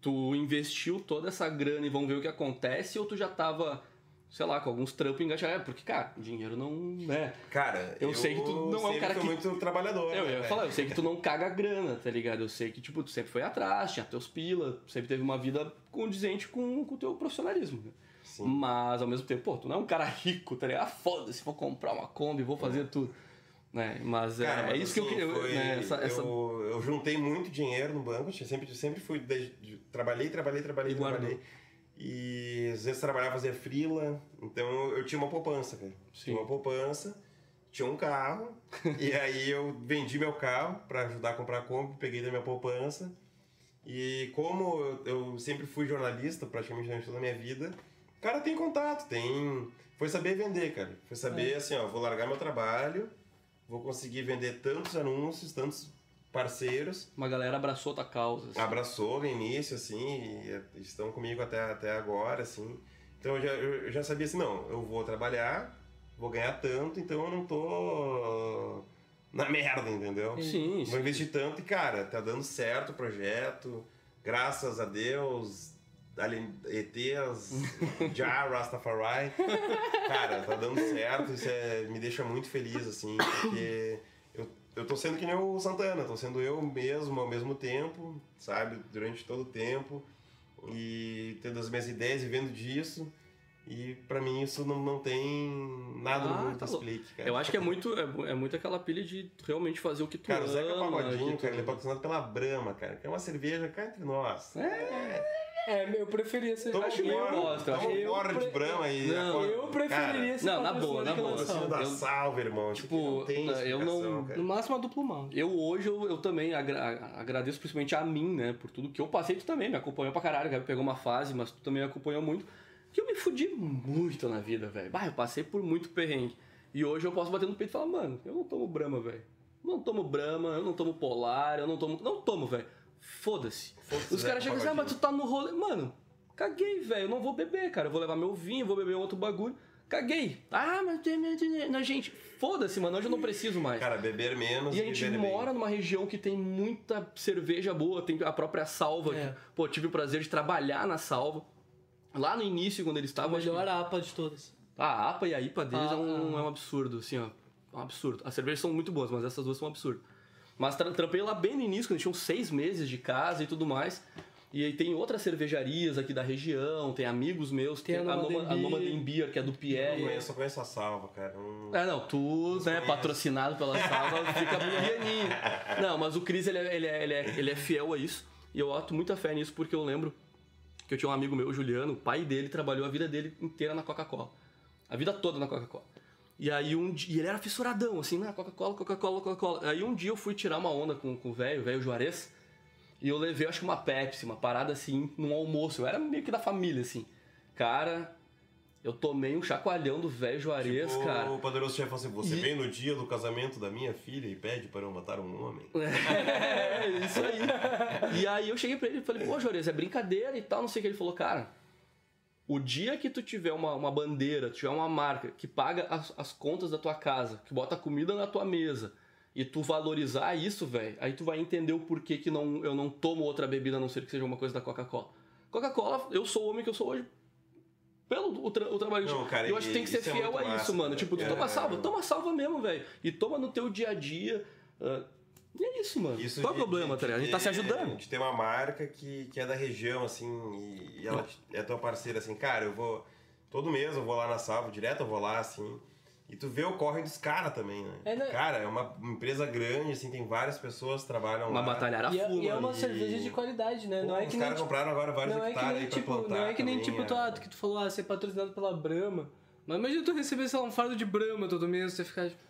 tu investiu toda essa grana e vamos ver o que acontece ou tu já tava, sei lá, com alguns trampos engajados? É, porque, cara, dinheiro não, né? Cara, Eu sei que tu não é um cara que- muito trabalhador. Eu né, ia falar, eu sei que tu não caga grana, tá ligado? Eu sei que, tipo, tu sempre foi atrás, tinha teus pila, sempre teve uma vida condizente com o teu profissionalismo. né? Sim. Mas, ao mesmo tempo, pô, tu não é um cara rico, tá ligado? Ah, foda-se, vou comprar uma Kombi, vou fazer tudo. Né? Mas é- Cara, é, mas isso que eu assim, queria. né? essa, essa... Eu, eu juntei muito dinheiro no banco, eu sempre, sempre fui. trabalhei, trabalhei, trabalhei, E guardou. trabalhei. E às vezes trabalhava, fazia frila, então eu tinha uma poupança, cara. Sim. Tinha uma poupança, tinha um carro, [laughs] e aí eu vendi meu carro pra ajudar a comprar a Kombi, peguei da minha poupança. E como eu, eu sempre fui jornalista praticamente durante toda a minha vida, cara, tem contato, tem. Foi saber vender, cara. Foi saber assim, ó, vou largar meu trabalho, vou conseguir vender tantos anúncios, tantos parceiros. Uma galera abraçou tua causa. assim. Abraçou no início, assim, e estão comigo até, até agora, assim. Então eu já, eu já sabia assim, não, eu vou trabalhar, vou ganhar tanto, então eu não tô na merda, entendeu? Sim, Vou sim. investir tanto e, cara, tá dando certo o projeto, graças a Deus, alien- ETs, [laughs] Já, Rastafari. Cara, tá dando certo, isso é- me deixa muito feliz, assim, porque eu, eu tô sendo que nem o Santana, tô sendo eu mesmo ao mesmo tempo, sabe, durante todo o tempo, e tendo as minhas ideias e vivendo disso. E pra mim isso não, não tem nada Ah, mundo tá explique, cara. Eu acho que é muito, é, é muito aquela pilha de realmente fazer o que tu Cara, o ama. Zeca Pagodinho, que tu- cara, ele é patrocinado pela Brahma, cara, que é uma cerveja cá entre nós. É, eu preferia ser. Toma acho que eu fora, gosto, eu toma acho- fora eu de pre- Brahma aí. Não. Eu preferiria ser Não, na boa, na boa. Cara, Sal. da Eu- salve, irmão. Aqui Tipo, não tem eu não- cara. No máximo a duplo mal. Eu hoje, eu, eu também agra- agradeço principalmente a mim, né? Por tudo que eu passei, tu também me acompanhou pra caralho, cara. Pegou uma fase, mas tu também me acompanhou muito. Que eu me fudi muito na vida, velho. Bah, eu passei por muito perrengue. E hoje eu posso bater no peito e falar, mano, eu não tomo Brahma, velho. Não tomo Brahma, eu não tomo Polar, eu não tomo... Não tomo, velho. Foda-se. Foda-se, Os Zeca caras chegam assim, ah, mas tu tá no rolê... Mano, caguei, velho. Eu não vou beber, cara. Eu vou levar meu vinho, vou beber um outro bagulho. Caguei. Ah, mas tem... Não, gente, foda-se, mano. Hoje eu não preciso mais. Cara, beber menos E a gente beber mora bem. numa região que tem muita cerveja boa, tem a própria salva. É. que, pô, tive o prazer de trabalhar na salva. Lá no início, quando eles A estavam. que- melhor APA de todas. A APA e a IPA deles Ah, é, um, ah. é um absurdo, assim, ó. É um absurdo. As cervejas são muito boas, mas essas duas são um absurdo. Mas tra trampei lá bem no início, quando tinham seis meses de casa e tudo mais. E aí tem outras cervejarias aqui da região, tem amigos meus, Tem tem, a Noma- a Beer. Nomaden Beer, que é do Eu Pierre. conheço, só conheço a salva, cara. Hum. É, não, tu, né, conheço. patrocinado pela Salva, [laughs] fica pianinho. Não, mas o Cris, ele é, ele, é, ele, é, ele é fiel a isso. E eu boto muita fé nisso porque eu lembro que eu tinha um amigo meu, o Juliano, o pai dele trabalhou a vida dele inteira na Coca-Cola. A vida toda na Coca-Cola. E aí um dia, e ele era fissuradão, assim, na Coca-Cola, Coca-Cola, Coca-Cola. Aí um dia eu fui tirar uma onda com, com o velho, o velho Juarez, e eu levei, acho que uma Pepsi, uma parada assim, num almoço. Eu era meio que da família, assim. Cara, eu tomei um chacoalhão do velho Juarez, Tipo, cara. O poderoso chefe falou assim: Você E- vem no dia do casamento da minha filha e pede para eu matar um homem. [laughs] É, isso aí. E aí eu cheguei pra ele e falei, pô, Juarez, é brincadeira e tal, não sei o que. Ele falou, cara, o dia que tu tiver uma, uma bandeira, tiver uma marca que paga as, as contas da tua casa, que bota comida na tua mesa, e tu valorizar isso, velho, aí tu vai entender o porquê que não, eu não tomo outra bebida a não ser que seja uma coisa da Coca-Cola. Coca-Cola, eu sou o homem que eu sou hoje pelo o, tra o trabalho Não, de- cara, Eu acho que tem que ser é fiel muito a isso, massa, mano. cara. Tipo, tu É. toma salva, toma salva mesmo, velho. E toma no teu dia a dia. ah, e é isso, mano. Isso Qual é o problema, de- tá ligado? A gente tá se ajudando. De ter uma marca que, que é da região, assim, e, e ela é tua parceira, assim, cara, eu vou. Todo mês eu vou lá na salva, direto eu vou lá, assim. E tu vê o corre dos caras também, né? É, né? Cara, é uma empresa grande, assim, tem várias pessoas que trabalham Uma lá. batalhar a E é, fuma. e é uma e- cerveja de qualidade, né? Pô, não é os que nem. caras tipo- compraram agora vários Não é que hectares nem aí pra tipo, plantar não é que nem também, tipo tu, é. ah, que tu falou, ah, ser patrocinado pela Brahma. Mas imagina tu receber, sei lá, um fardo de Brahma todo mês, você ficar tipo,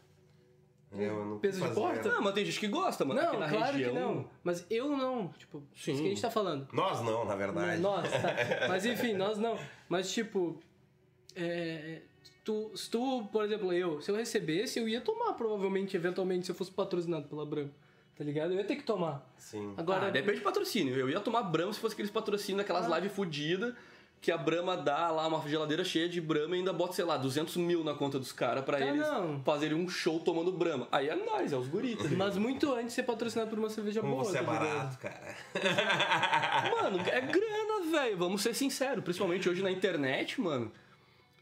Eu não Peso de porta? Não, mas tem gente que gosta, mano. Não, Aqui na claro região. que não. Mas eu não. Tipo, Sim. isso que a gente tá falando. Nós não, na verdade. Nós, tá. [laughs] Mas enfim, nós não. Mas tipo, é, tu, se tu, por exemplo, eu, se eu recebesse, eu ia tomar provavelmente, eventualmente, se eu fosse patrocinado pela Brahma. Tá ligado? Eu ia ter que tomar. Sim. Agora, Ah, depende do patrocínio. Eu ia tomar Brahma se fosse aqueles patrocínios daquelas Ah. lives fodidas que a Brahma dá lá uma geladeira cheia de Brahma e ainda bota, sei lá, 200 mil na conta dos caras pra Ah, eles fazerem um show tomando Brahma. Aí é nós, é os guris. tá mas muito antes de ser patrocinado por uma cerveja Como boa. você é tá barato, cara. Mano, é grana, velho. Vamos ser sinceros. Principalmente hoje na internet, mano.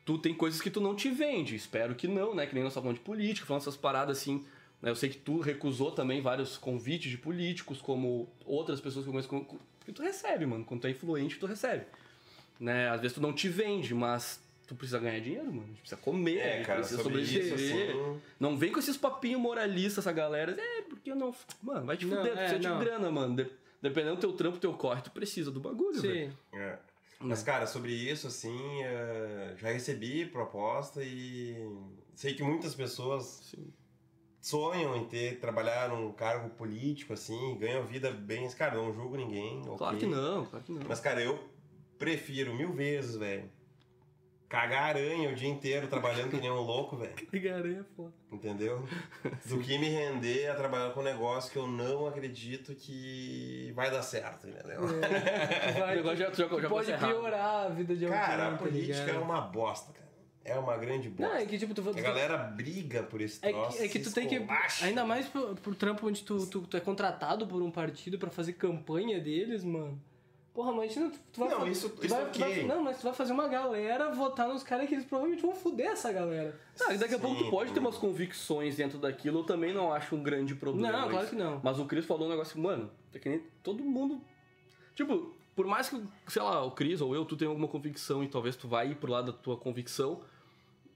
Tu tem coisas que tu não te vende. Espero que não, né? Que nem nós estamos falando de política, falando essas paradas assim. né? Eu sei que tu recusou também vários convites de políticos, como outras pessoas que eu conheço. Que tu recebe, mano. Quando tu é influente, tu recebe. Né? Às vezes tu não te vende, mas tu precisa ganhar dinheiro, mano. A gente precisa comer, É, cara, precisa sobre isso, sobreviver. assim... Não vem com esses papinhos moralistas, essa galera. É, porque eu não. Mano, vai te Não, fuder, tu é, precisa não. de grana, mano. De- Dependendo do teu trampo, teu corre, tu precisa do bagulho, velho. Sim. É. Mas, cara, sobre isso, assim, é, já recebi proposta e sei que muitas pessoas Sim. sonham em ter, trabalhar num cargo político, assim, ganham vida bem. Cara, não julgo ninguém. Claro ok. que não, claro que não. Mas, cara, eu prefiro mil vezes, velho, cagar aranha o dia inteiro trabalhando que nem um louco, velho. [laughs] Pegaria, pô. Entendeu? [laughs] Do que me render a trabalhar com um negócio que eu não acredito que vai dar certo, entendeu? O [laughs] Vai, negócio já, já, já pode piorar a vida de alguém. Cara, a tá política ligado? é uma bosta, cara. É uma grande bosta. Não, é que tipo, tu, tu A galera briga por esse É troço. que, é que tu tem que. Ainda mais pro, pro trampo onde tu, tu, tu é contratado por um partido pra fazer campanha deles, mano. Porra, imagina, tu, tu vai Não, fa- isso- tu isso vai, ok. tu vai- Não, mas tu vai fazer uma galera votar nos caras que eles provavelmente vão foder essa galera. Ah, e daqui a pouco tu Sim. pode ter umas convicções dentro daquilo, eu também não acho um grande problema. Não, claro isso. que não. Mas o Cris falou um negócio que, mano, é que nem todo mundo. Tipo, por mais que, sei lá, o Cris ou eu, tu tenha alguma convicção e talvez tu vai ir pro lado da tua convicção,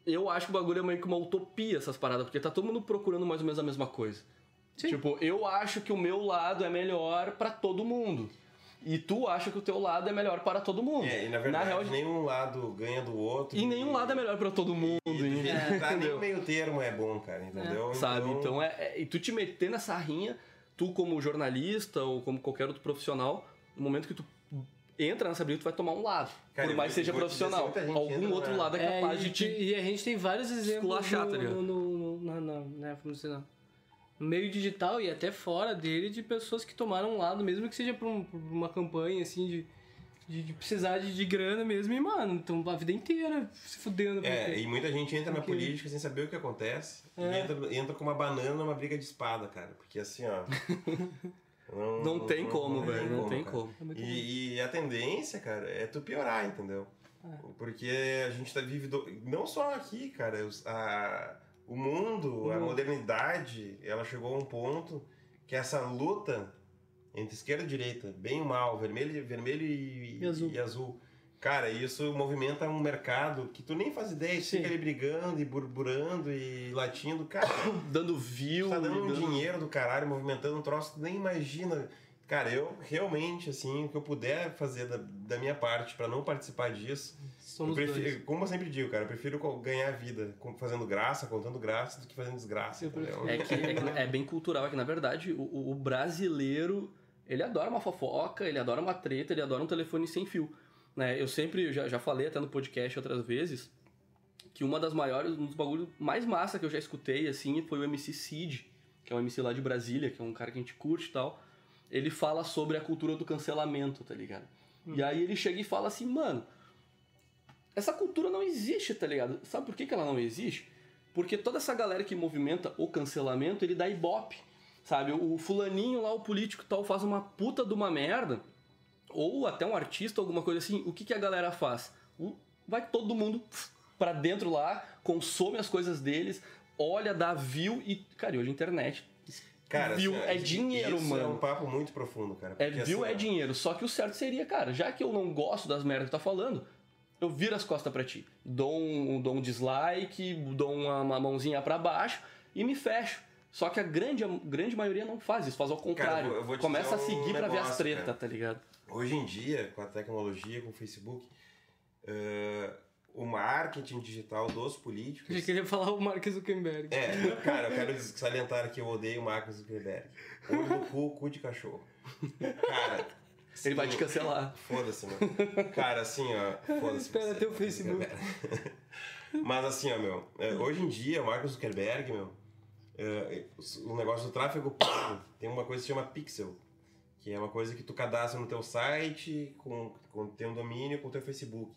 eu acho que o bagulho é meio que uma utopia essas paradas, porque tá todo mundo procurando mais ou menos a mesma coisa. Sim. Tipo, eu acho que o meu lado é melhor pra todo mundo. E tu acha que o teu lado é melhor para todo mundo. É, e na verdade, real, nenhum lado ganha do outro. e nenhum lado é melhor pra todo mundo. E jeito que tá, nem o meio termo é bom, cara, entendeu? Sabe? Então, é, é- E tu te meter nessa rinha, tu como jornalista ou como qualquer outro profissional, no momento que tu entra nessa briga, tu vai tomar um lado. Cara, por mais que seja assim, profissional. Algum entra outro na- lado é capaz e, de te. e a gente tem vários exemplos esculachar, tá no, ligado? no, no, na, na, né, vamos dizer, no meio digital e até fora dele de pessoas que tomaram um lado, mesmo que seja por, um- por uma campanha assim de, de, de precisar de, de grana mesmo, e mano, então a vida inteira se fudendo. pra É, e muita gente entra na Porque- política sem saber o que acontece. E É. entra, entra com uma banana numa briga de espada, cara. Porque assim, ó. [laughs] Não, Não tem como, velho. Não tem cara. como. É. E, e a tendência, cara, é tu piorar, entendeu? É. Porque a gente tá vivido. Não só aqui, cara. a, o mundo, a modernidade, ela chegou a um ponto que essa luta entre esquerda e direita, bem e mal, vermelho, vermelho e, E azul. e azul. Cara, isso movimenta um mercado que tu nem faz ideia, tu Sim. fica ali brigando e burburando e latindo. Cara, [coughs] Dando view. tu tá dando um dando- dinheiro do caralho, movimentando um troço, tu nem imagina. Cara, eu realmente, assim, o que eu puder fazer da, da minha parte pra não participar disso, Somos eu prefiro, dois. como eu sempre digo, cara, eu prefiro ganhar vida fazendo graça, contando graça, do que fazendo desgraça. É, que, [laughs] é, que é bem cultural, é que na verdade o, o- o brasileiro ele adora uma fofoca, ele adora uma treta, ele adora um telefone sem fio. Né? Eu sempre, eu já, já falei até no podcast outras vezes, que uma das maiores, um dos bagulhos mais massa que eu já escutei, assim, foi o MC Cid, que é um MC lá de Brasília, que é um cara que a gente curte e tal. Ele fala sobre a cultura do cancelamento, tá ligado? E aí ele chega e fala assim, mano, essa cultura não existe, tá ligado? Sabe por que, que ela não existe? Porque toda essa galera que movimenta o cancelamento, ele dá ibope. Sabe? O fulaninho lá, o político tal, faz uma puta de uma merda. Ou até um artista, alguma coisa assim. O que, que a galera faz? Vai todo mundo pra dentro lá, consome as coisas deles, olha, dá view e. Cara, hoje a internet. Cara, view assim, é dinheiro, isso mano. é um papo muito profundo, cara. É, view assim, é dinheiro. Só que o certo seria, cara, já que eu não gosto das merdas que tu tá falando, eu viro as costas pra ti. Dou um, dou um dislike, dou uma, uma mãozinha pra baixo e me fecho. Só que a grande, a grande maioria não faz isso, faz ao contrário. eu vou- eu vou te Começa a dizer um seguir pra ver as tretas, cara. tá ligado? Hoje em dia, com a tecnologia, com o Facebook, eh, o marketing digital dos políticos. Já queria falar o Mark Zuckerberg. É, cara, eu quero salientar que eu odeio o Mark Zuckerberg. Olho do cu, cu de cachorro. Cara. Ele vai te sim, cancelar. Foda-se, meu. Cara, assim, ó. Foda-se. Espera até o Facebook. [laughs] Mas assim, ó, meu. é, Hoje em dia, o Mark Zuckerberg, meu. é, O negócio do tráfego pago tem uma coisa que se chama Pixel. Que é uma coisa que tu cadastra no teu site, com, com teu domínio, com o teu Facebook.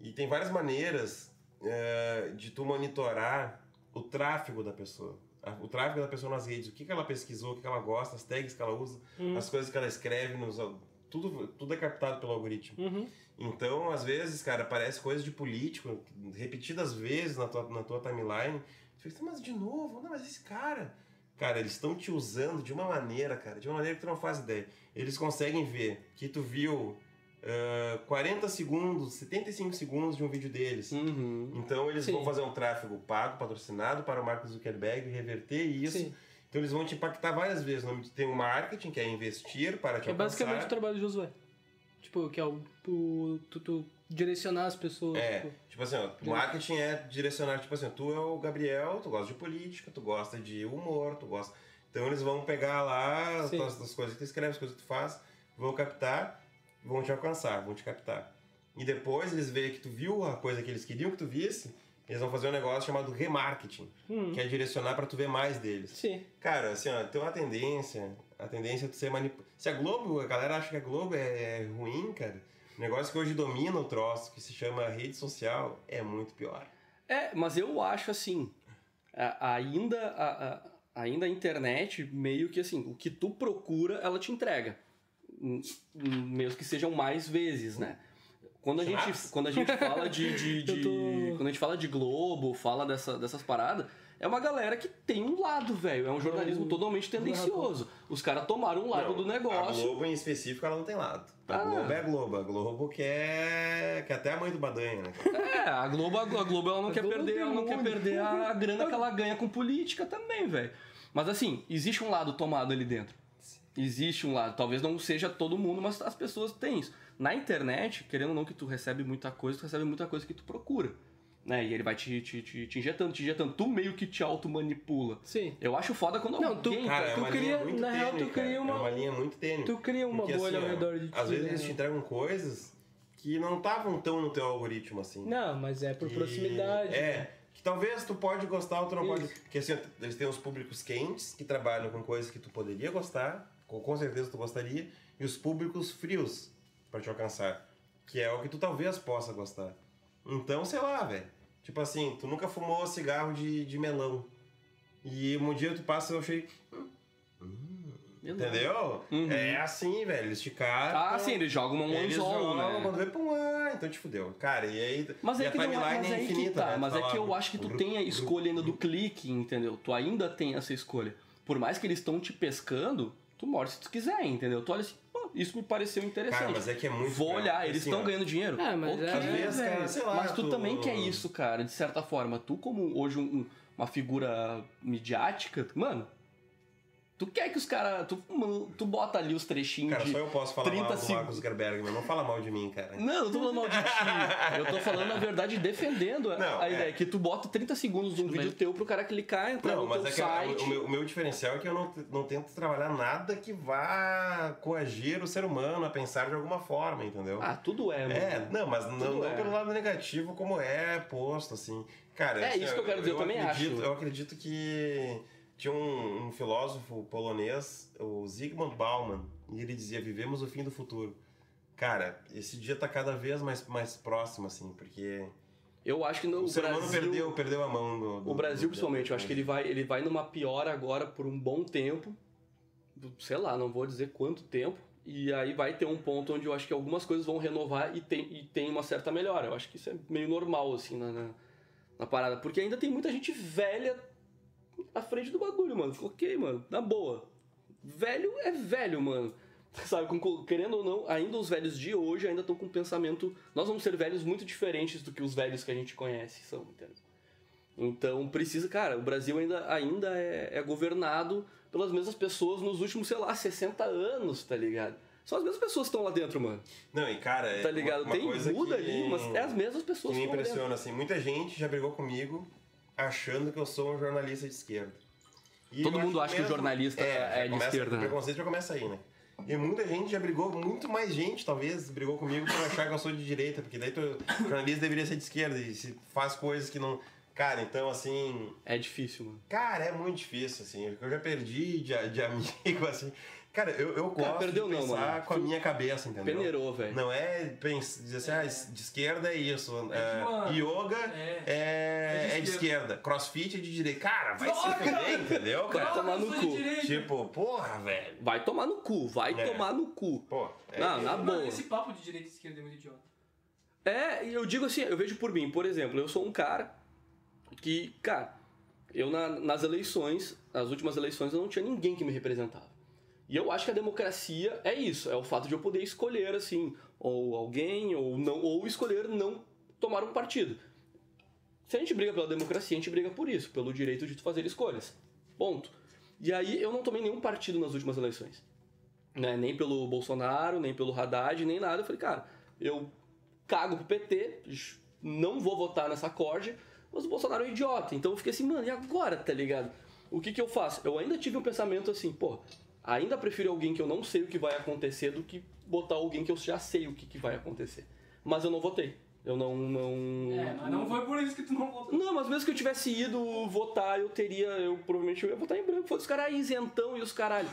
E tem várias maneiras é, de tu monitorar o tráfego da pessoa. O tráfego da pessoa nas redes, o que, que ela pesquisou, o que, que ela gosta, as tags que ela usa, Uhum. as coisas que ela escreve, nos, tudo, tudo é captado pelo algoritmo. Uhum. Então, às vezes, cara, aparece coisa de político repetidas vezes na tua, na tua timeline. Tu fica, mas de novo? Não, mas esse cara. Cara, eles estão te usando de uma maneira, cara, de uma maneira que tu não faz ideia. Eles conseguem ver que tu viu ah, 40 segundos, 75 segundos de um vídeo deles. Uhum. Então eles Sim. vão fazer um tráfego pago, patrocinado para o Mark Zuckerberg reverter isso. Sim. Então eles vão te impactar várias vezes. Tem o marketing, que é investir para te Que é basicamente o alcançar. trabalho de Josué. Tipo, que é o, o tu, tu direcionar as pessoas. É, tipo, tipo assim, ó, marketing é direcionar, tipo assim, tu é o Gabriel, tu gosta de política, tu gosta de humor, tu gosta. Então eles vão pegar lá as, as coisas que tu escreve, as coisas que tu faz, vão captar, vão te alcançar, vão te captar. E depois eles veem que tu viu a coisa que eles queriam que tu visse, eles vão fazer um negócio chamado remarketing, Hum. que é direcionar pra tu ver mais deles. Sim. Cara, assim, ó, tem uma tendência, a tendência de ser manipulado. Se a Globo, a galera acha que a Globo é, é ruim, cara, o negócio que hoje domina o troço, que se chama rede social, é muito pior. É, mas eu acho assim, ainda a, a- ainda a internet meio que assim, o que tu procura, ela te entrega. Mesmo que sejam mais vezes, né? Quando a gente, quando a gente fala de, de, [laughs] de- tô- quando a gente fala de Globo, fala dessa, dessas paradas, é uma galera que tem um lado, velho. É um jornalismo totalmente tendencioso. Os caras tomaram um lado Não, do A negócio. Globo, em específico, ela não tem lado. A Ah. Globo é a Globo. A Globo quer, quer até a mãe do Badanha, né? É, a Globo, a Globo ela não A quer Globo perder, ela não quer perder a grana que [laughs] ela ganha com política também, velho. Mas assim, existe um lado tomado ali dentro. Existe um lado, talvez não seja todo mundo, mas as pessoas têm isso. Na internet, querendo ou não que tu recebe muita coisa, tu recebe muita coisa que tu procura. Né? E ele vai te, te, te, te injetando, te injetando. Tu meio que te auto-manipula. Sim. Eu acho foda quando Não, tu- alguém... Cara, é tu uma cria- na real, tu cria cara. uma- É uma linha muito tênue. Tu cria uma Porque, bolha assim, ao redor de ti. Às vezes né? eles te entregam coisas que não estavam tão no teu algoritmo, assim. Não, mas é por Que- proximidade. É. Que talvez tu pode gostar ou tu não pode. Isso. Porque assim, eles têm os públicos quentes, que trabalham com coisas que tu poderia gostar, com, certeza tu gostaria, e os públicos frios pra te alcançar. Que é o que tu talvez possa gostar. Então, sei lá, velho. Tipo assim, tu nunca fumou cigarro de, de melão. E um dia tu passa e eu achei. Entendeu? Uhum. É assim, velho. Eles te captam. Ah, sim, eles jogam um Eles jogam, né? quando vê, pum, ah, então te fudeu. Cara, e aí. Mas e é a que não é, timeline mas é é aí que infinita, tá, né? mas é que eu acho que tu bru- tem a escolha ainda do clique, entendeu? Tu ainda tem essa escolha. Por mais que eles estão te pescando, tu morre se tu quiser, entendeu? Tu olha assim, pô, isso me pareceu interessante. Cara, mas é que é muito. Vou cara, olhar, eles assim, estão ó, ganhando dinheiro. É, mas Ok, é- Às vezes, velho. cara, sei lá. mas tu, também quer isso, cara, de certa forma. Tu, como hoje um- uma figura midiática, mano, tu quer que os caras. Tu, tu bota ali os trechinhos Cara, de. só eu posso falar 30 mal do segundos. Marcos Zuckerberg, mas não fala mal de mim, cara. Não, eu tô falando mal de ti. Eu tô falando, na verdade, defendendo a- Não, a é. ideia. Que tu bota 30 segundos de um vídeo teu pro cara clicar, entrar Não, no mas teu é que site. o, meu, o meu diferencial é que eu não, não tento trabalhar nada que vá coagir o ser humano a pensar de alguma forma, entendeu? Ah, tudo é, mano. É, não, mas não, Tudo não é. pelo lado negativo como é posto, assim. Cara, É assim, isso que eu quero dizer, eu também acredito, acho. Eu acredito que tinha um, um filósofo polonês, o Zygmunt Bauman, e ele dizia, vivemos o fim do futuro. Cara, esse dia tá cada vez mais, mais próximo, assim, porque Eu acho que no o ser Brasil... perdeu, perdeu a mão do, do- O Brasil, do- principalmente, eu acho que ele vai, ele vai numa piora agora por um bom tempo. Sei lá, não vou dizer quanto tempo. E aí vai ter um ponto onde eu acho que algumas coisas vão renovar e tem, e tem uma certa melhora. Eu acho que isso é meio normal, assim, na, na, na parada. Porque ainda tem muita gente velha à frente do bagulho, mano. Ok, mano, na boa. Velho é velho, mano. [laughs] Sabe, com- querendo ou não, ainda os velhos de hoje ainda estão com um pensamento. Nós vamos ser velhos muito diferentes do que os velhos que a gente conhece são, entendeu? Então precisa, cara, o Brasil ainda, ainda é, é governado pelas mesmas pessoas nos últimos, sei lá, 60 anos, tá ligado? São as mesmas pessoas que estão lá dentro, mano. Não, e cara, é Tá ligado? uma, uma Tem muda que, ali, mas é as mesmas pessoas que me que dentro. impressiona, assim, muita gente já brigou comigo achando que eu sou um jornalista de esquerda. E Todo mundo acha que o jornalista é já de esquerda, O né? preconceito já começa aí, né? E muita gente já brigou, muito mais gente, talvez, brigou comigo por achar que eu sou de direita, porque daí tu, jornalista deveria ser de esquerda e se faz coisas que não. Cara, então assim, É difícil, mano. Cara, é muito difícil, assim. Eu já perdi de, de amigo, [laughs] assim. Cara, eu, eu Cara, gosto perdeu de não, pensar mano. com a minha cabeça, entendeu? Peneirou, velho. Não é dizer assim, ah, de esquerda é isso. É mano, é, yoga é- é, é é de de esquerda. Crossfit é de direita. Cara, vai se Droga! fuder, entendeu, Vai cara? tomar no cu. Tipo, porra, velho. Vai tomar no cu, vai É. tomar no cu. Pô, é Não, na Mano, boa. esse papo de direita e esquerda é muito idiota. É, e eu digo assim, eu vejo por mim, por exemplo, eu sou um cara que, cara, eu na- nas eleições, nas últimas eleições, eu não tinha ninguém que me representava. E eu acho que a democracia é isso, é o fato de eu poder escolher, assim, ou alguém, ou não, ou escolher não tomar um partido. Se a gente briga pela democracia, a gente briga por isso, pelo direito de tu fazer escolhas. Ponto. E aí eu não tomei nenhum partido nas últimas eleições. Né? Nem pelo Bolsonaro, nem pelo Haddad, nem nada. Eu falei, cara, eu cago pro PT, não vou votar nessa corda, mas o Bolsonaro é um idiota. Então eu fiquei assim, mano, e agora, tá ligado? O que que eu faço? Eu ainda tive um pensamento assim, pô, ainda prefiro alguém que eu não sei o que vai acontecer do que botar alguém que eu já sei o que, que vai acontecer. Mas eu não votei. Eu não. não É, mas não foi por isso que tu não votou. não, mas mesmo que eu tivesse ido votar, eu teria. Eu provavelmente eu ia votar em branco. Foda os caras isentão e os caralho.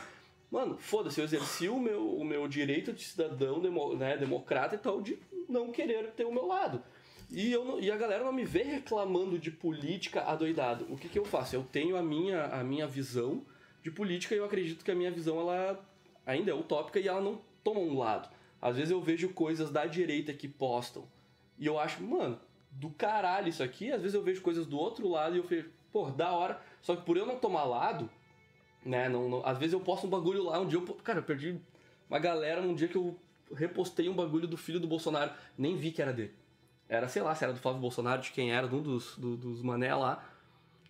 Mano, foda-se, eu exerci o meu, o meu direito de cidadão demo- né, democrata e tal, de não querer ter o meu lado. E, eu não- e a galera não me vê reclamando de política adoidado. O que, que eu faço? Eu tenho a minha, a minha visão de política eu acredito que a minha visão ela ainda é utópica e ela não toma um lado. Às vezes eu vejo coisas da direita que postam e eu acho, mano, do caralho isso aqui. Às vezes eu vejo coisas do outro lado e eu vejo, pô, da hora. Só que por eu não tomar lado, né? Não, não- às vezes eu posto um bagulho lá, um dia eu. Cara, eu perdi uma galera num dia que eu repostei um bagulho do filho do Bolsonaro. Nem vi que era dele. Era, sei lá, se era do Flávio Bolsonaro, de quem era, de um dos, do- dos mané lá.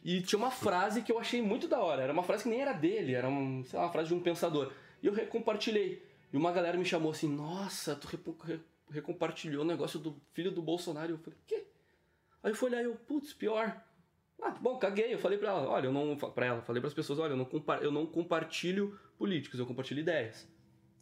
E tinha uma frase que eu achei muito da hora. Era uma frase que nem era dele, era um, lá, uma frase de um pensador. E eu recompartilhei. E uma galera me chamou assim, nossa, tu recompartilhou o negócio do filho do Bolsonaro. Eu falei, quê? Aí eu fui olhar e eu, putz, pior. Ah, bom, caguei. Eu falei pra ela, olha, eu não. Pra ela, falei pras pessoas, olha, eu não, eu não compartilho políticos, eu compartilho ideias.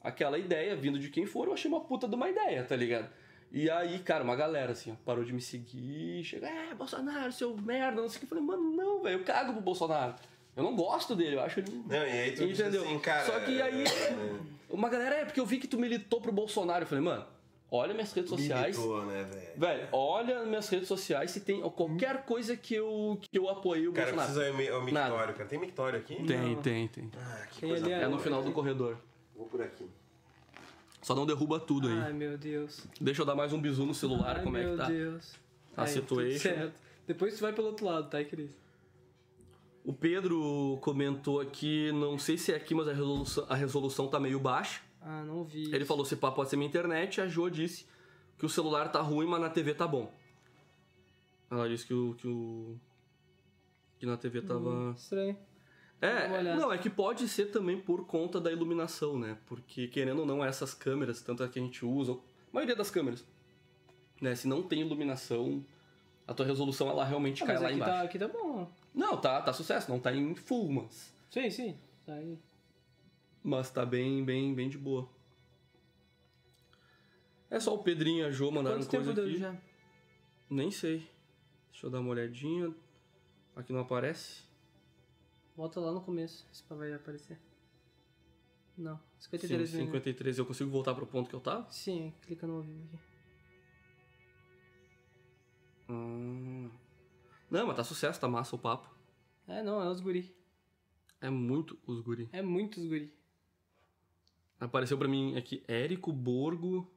Aquela ideia, vindo de quem for, eu achei uma puta de uma ideia, tá ligado? E aí, cara, uma galera assim, parou de me seguir, chega, é, Bolsonaro, seu merda, não sei o que. Eu falei, mano, não, velho, eu cago pro Bolsonaro. Eu não gosto dele, eu acho ele. Não, e aí tu Entendeu? assim, cara... Só que aí. é, Uma galera, é porque eu vi que tu militou pro Bolsonaro. Eu falei, mano, olha minhas redes sociais. militou, né, velho? Velho, olha minhas redes sociais se tem qualquer coisa que eu, que eu apoiei o Cara, Bolsonaro. precisa ir ao Nada. mictório, cara. Tem mictório aqui? Tem, tem, tem. Ah, que Tem coisa ali boa. É no final do corredor. Vou por aqui. Só não derruba tudo aí. Ai, meu Deus. Deixa eu dar mais um bisu no celular, Ai, como é meu que tá. Deus. A Aí, situation. certo. Depois tu vai pelo outro lado, tá, Cris? O Pedro comentou aqui, não sei se é aqui, mas a resolução, a resolução tá meio baixa. Ah, não vi. Ele falou se pá pode ser minha internet, a Jo disse que o celular tá ruim, mas na TV tá bom. Ela disse que o. que, o, que na TV tava. Hum, Estranho. É, não, é que pode ser também por conta da iluminação, né? Porque, querendo ou não, essas câmeras, tanto a que a gente usa, a maioria das câmeras, né? Se não tem iluminação, a tua resolução, ela realmente Ah, cai mas lá aqui embaixo. tá, aqui tá bom. Não, tá, tá sucesso, não tá em full, mas... Sim, sim. Tá aí. Mas tá bem, bem, bem de boa. É só o Pedrinho e a Jo mandaram Quanto tempo coisa deu aqui. já? Nem sei. Deixa eu dar uma olhadinha. Aqui não aparece. Volta lá no começo, se pá vai aparecer. Não, Sim, 53 minutos. 53. Eu consigo voltar pro ponto que eu tava? Sim, clica no ao vivo aqui. Hum. Não, mas tá sucesso, tá massa o papo. É, não, é os guri. É muito os guri. É muitos guri. Apareceu pra mim aqui Érico, Borgo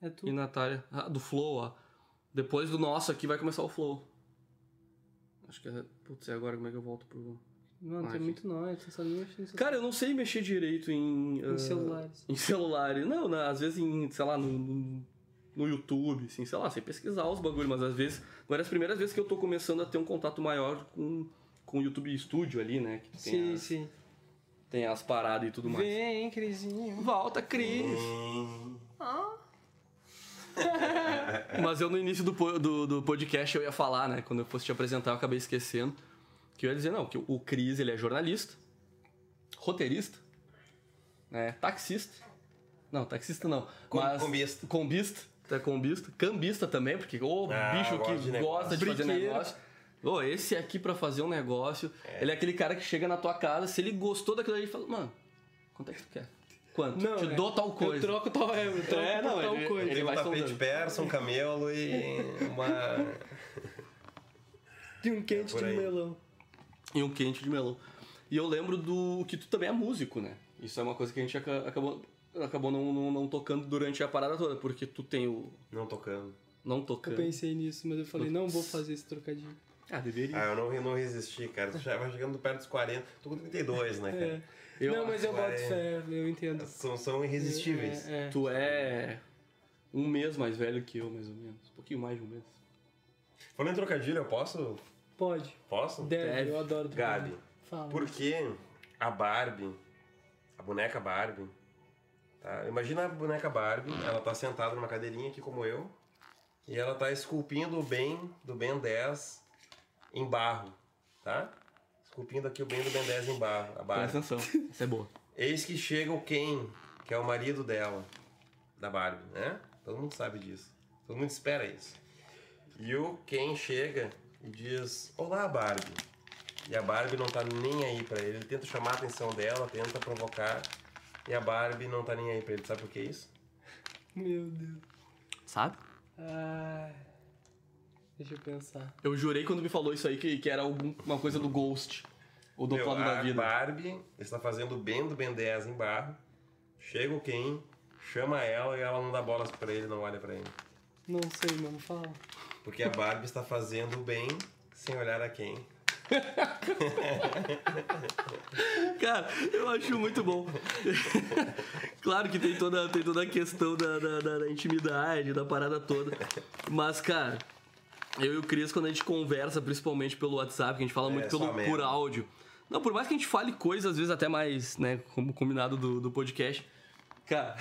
É tu. e Natália. Ah, do Flow, ó. Depois do nosso aqui vai começar o Flow. Acho que é. Putz, e agora como é que eu volto pro. Mano, Ah, tem muito não sabe nem mexer nisso. Cara, eu não sei mexer direito em. Em ah, celulares. Em celulares. Não, na- às vezes em, sei lá, no, no, no YouTube, assim, sei lá, sem pesquisar os bagulhos, mas às vezes. Agora é as primeiras vezes que eu tô começando a ter um contato maior com, com o YouTube Studio ali, né? Que tem Sim, as- sim. tem as paradas e tudo mais. Vem, Crisinho. Volta, Cris. Hum, [laughs] Mas eu no início do, do, do podcast eu ia falar, né? Quando eu fosse te apresentar, eu acabei esquecendo. Que eu ia dizer, não, que o Cris ele é jornalista, roteirista, né? Taxista. Não, taxista não. Com- mas combista. Combista. É combista. Cambista também, porque o Ah, bicho que de gosta de fazer negócio. Ô, esse aqui pra fazer um negócio, ele é aquele cara que chega na tua casa, se ele gostou daquilo ali, ele fala, mano, quanto é que tu quer? Quanto? Não, Te é. dou tal coisa. Eu troco tal, [laughs] é, eu troco É, não, tal ele- coisa. ele- Tem um vai tapete sondando. persa, um camelo e [laughs] uma. De um quente por de melão. E um quente de melão. E eu lembro do que tu também é músico, né? Isso é uma coisa que a gente aca- acabou, acabou não, não, não tocando durante a parada toda, porque tu tem o. Não tocando. Não Eu tocando. pensei nisso, mas eu falei, não vou fazer esse trocadilho. Ah, deveria. Ah, eu não, eu não resisti, cara. Tu já vai chegando perto dos 40. Tô com 32, né, cara? É. Eu não, mas eu boto fé, eu entendo. São, são irresistíveis. É, é. Tu é um mês mais velho que eu, mais ou menos. Um pouquinho mais de um mês. Falando em trocadilho, eu posso? Pode. Posso? Deve, Deve. eu adoro Gabi, trocadilho. Fala. Por que a Barbie, a boneca Barbie, tá? Imagina a boneca Barbie, ela tá sentada numa cadeirinha aqui como eu, e ela tá esculpindo o bem do Ben 10 em barro, tá? Esculpindo aqui o bem do Ben 10 em barro, a Barbie. Presta atenção. Essa é boa. Eis que chega o Ken, que é o marido dela, da Barbie, né? Todo mundo sabe disso. Todo mundo espera isso. E o Ken chega diz: Olá, Barbie. E a Barbie não tá nem aí pra ele. Ele tenta chamar a atenção dela, tenta provocar. E a Barbie não tá nem aí pra ele. Sabe por que isso? Meu Deus. Sabe? Ai. Deixa eu pensar. Eu jurei quando me falou isso aí que, que era alguma coisa do Ghost. Ou do Meu, plano a da vida. Barbie está fazendo o Ben do Ben 10 em barro. Chega o Ken, chama ela e ela não dá bolas pra ele, não olha pra ele. Não sei, mano, fala. Porque a Barbie está fazendo o bem sem olhar a quem. [laughs] Cara, eu acho muito bom. [laughs] claro que tem toda, tem toda a questão da, da, da- da intimidade, da parada toda. Mas, cara, eu e o Cris, quando a gente conversa, principalmente pelo WhatsApp, que a gente fala muito só pelo, por áudio. Não, por mais que a gente fale coisas, às vezes até mais, né, como combinado do, do podcast, cara,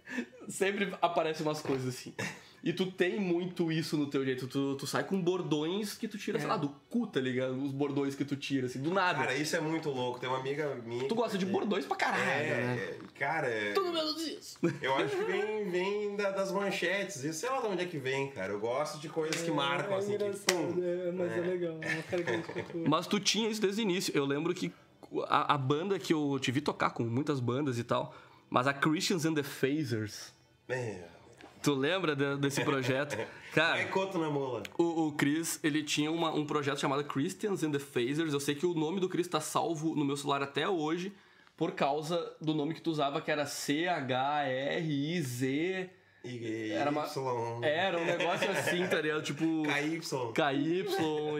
[laughs] sempre aparecem umas coisas assim. E tu tem muito isso no teu jeito. Tu, tu sai com bordões que tu tira, sei lá, do cu, tá ligado? Os bordões que tu tira, assim, do nada. Cara, isso é muito louco. Tem uma amiga minha. tu gosta de bordões pra caralho, É, né? é, cara, é- Tudo menos isso. eu acho que vem, [laughs] vem da- das manchetes. Eu sei lá de onde é que vem, cara. Eu gosto de coisas que marcam, é assim. Que, pum, é, mas é. É. legal. É. Mas tu tinha isso desde o início. Eu lembro que a, a banda que eu te vi tocar com muitas bandas e tal, mas a Christians and the Phasers. É. Tu lembra de- desse projeto? [laughs] Cara, na mola. o, o Chris, ele tinha uma- um projeto chamado Christians and the Phasers. Eu sei que o nome do Chris tá salvo no meu celular até hoje por causa do nome que tu usava, que era C-H-R-I-Z. E, Era uma-. Era um negócio assim, tá ligado? Tipo... [laughs] KY. KY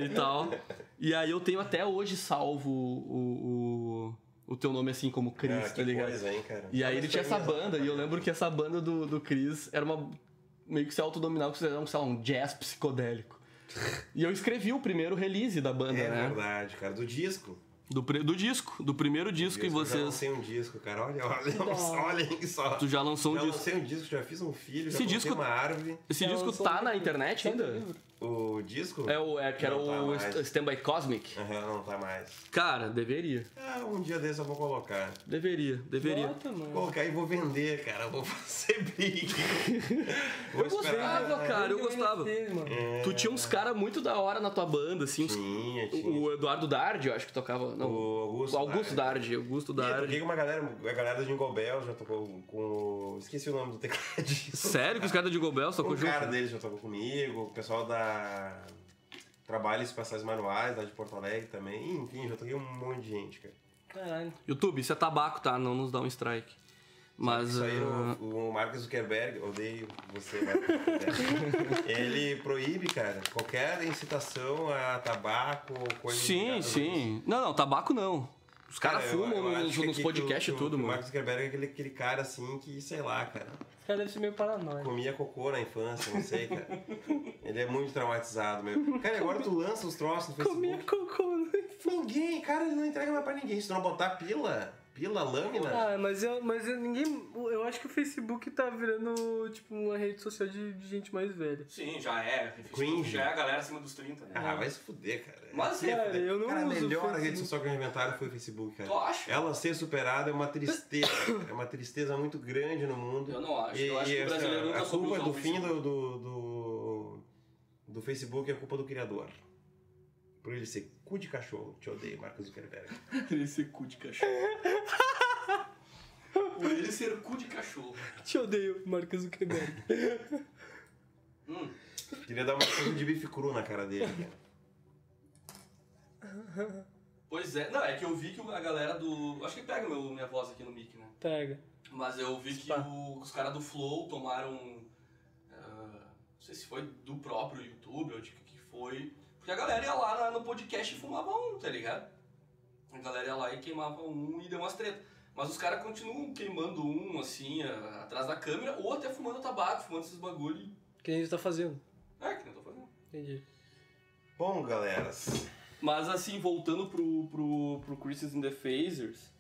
e tal. E aí eu tenho até hoje salvo o, o, o teu nome assim como Chris, Ah, tá que ligado? coisa, hein, cara. E aí Mas ele tinha essa banda, e eu lembro que essa banda do, do Chris era uma. meio que se autodominava, que era um, sei lá, um jazz psicodélico. E eu escrevi o primeiro release da banda, É né? verdade, cara. Do disco. Do, pre- do disco, do primeiro disco, e Eu já vocês. lancei um disco, cara. Olha, olha, olhem só. Tu já lançou um já disco. lancei um disco, já fiz um filho, Esse já disco- uma árvore. Esse Já disco tá um na internet ainda? livro? O disco? É o é, que era Não tá o mais. Stand by Cosmic. Aham, não tá mais. Cara, deveria. Ah, um dia desse eu vou colocar. Deveria, deveria. Bota, mano. Colocar e vou vender, cara. Vou [laughs] fazer briga. [laughs] Vou Eu gostava, né? cara, eu o gostava. É, Tu tinha uns caras muito da hora na tua banda, assim. uns- Tinha, tinha. O Eduardo Dardi, eu acho que tocava. Não, O Augusto o Augusto Dardi. Dardi. Augusto E por Dardi. que uma galera, a galera do Jingle Bell já tocou com o... Esqueci o nome do tecladista. Sério que os caras de Gobel tocou O junto? cara deles já tocou comigo, o pessoal da Trabalhos Espaciais Manuais, lá de Porto Alegre também. Enfim, já toquei um monte de gente, cara. Caralho. YouTube, isso é tabaco, tá? Não nos dá um strike. Mas. Isso aí, ah, o, o Mark Zuckerberg, odeio você, Mark [laughs] ele proíbe, cara, qualquer incitação a tabaco ou coisa sim, sim. Não, não, tabaco não. Os caras Cara, eu- fumam eu nos, acho que nos podcasts e o- tudo, que O mano. Mark Zuckerberg é aquele, aquele cara assim que, sei lá, cara, Esse cara deve ser meio paranoico. comia cocô na infância, não sei, cara. Ele é muito traumatizado, meu. Cara, agora tu lança os troços no Facebook. Comia cocô, né? Ninguém, cara, ele não entrega mais pra ninguém. Se tu não botar pila, Pila lâmina? Ah, mas, eu, mas eu, ninguém. Eu acho que o Facebook tá virando, tipo, uma rede social de, de gente mais velha. Sim, já é. Cringe. Já é a galera acima dos 30, né? Ah, vai se fuder, cara. Mas, Se cara, fuder. eu não cara, a uso melhor Facebook. rede social que inventaram foi o Facebook, cara. Tu acha? Ela ser superada é uma tristeza. é uma tristeza muito grande no mundo. Eu não acho. E, eu acho e que o essa- brasileiro nunca a culpa usar do fim do, do, do, do Facebook é culpa do criador. Por ele ser cu de cachorro. Te odeio, Marcos Zuckerberg. Ele ser cu de cachorro. [laughs] Por ele ser cu de cachorro. Te odeio, Marcos Zuckerberg. [laughs] Hum. Queria dar uma coisa de bife cru na cara dele, cara. Pois é. Não, é que eu vi que a galera do... Acho que pega meu, minha voz aqui no mic, né? Pega. Mas eu vi que o- os caras do Flow tomaram. ah, não sei se foi do próprio YouTube ou de que foi. Porque a galera ia lá no podcast e fumava um, tá ligado? A galera ia lá e queimava um e deu umas tretas. Mas os caras continuam queimando um, assim, atrás da câmera, ou até fumando tabaco, fumando esses bagulho. Que nem a gente tá fazendo. É, que nem eu tô fazendo. Entendi. Bom, galeras. Mas assim, voltando pro, pro, pro Christmas in the Phasers,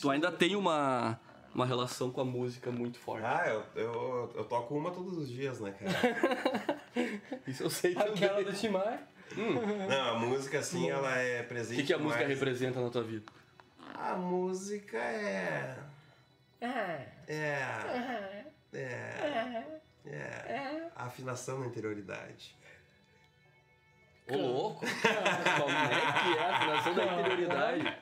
tu ainda tem uma, uma relação com a música muito forte. Ah, eu, eu, eu toco uma todos os dias, né, cara? [laughs] Isso eu sei Aquela também. do Timar. Não, a música, assim, ela é O presente. que, que a música demais. representa na tua vida? A música é. Ah. É. É. É. A afinação na interioridade. Ô, louco! Como é que é a afinação da interioridade?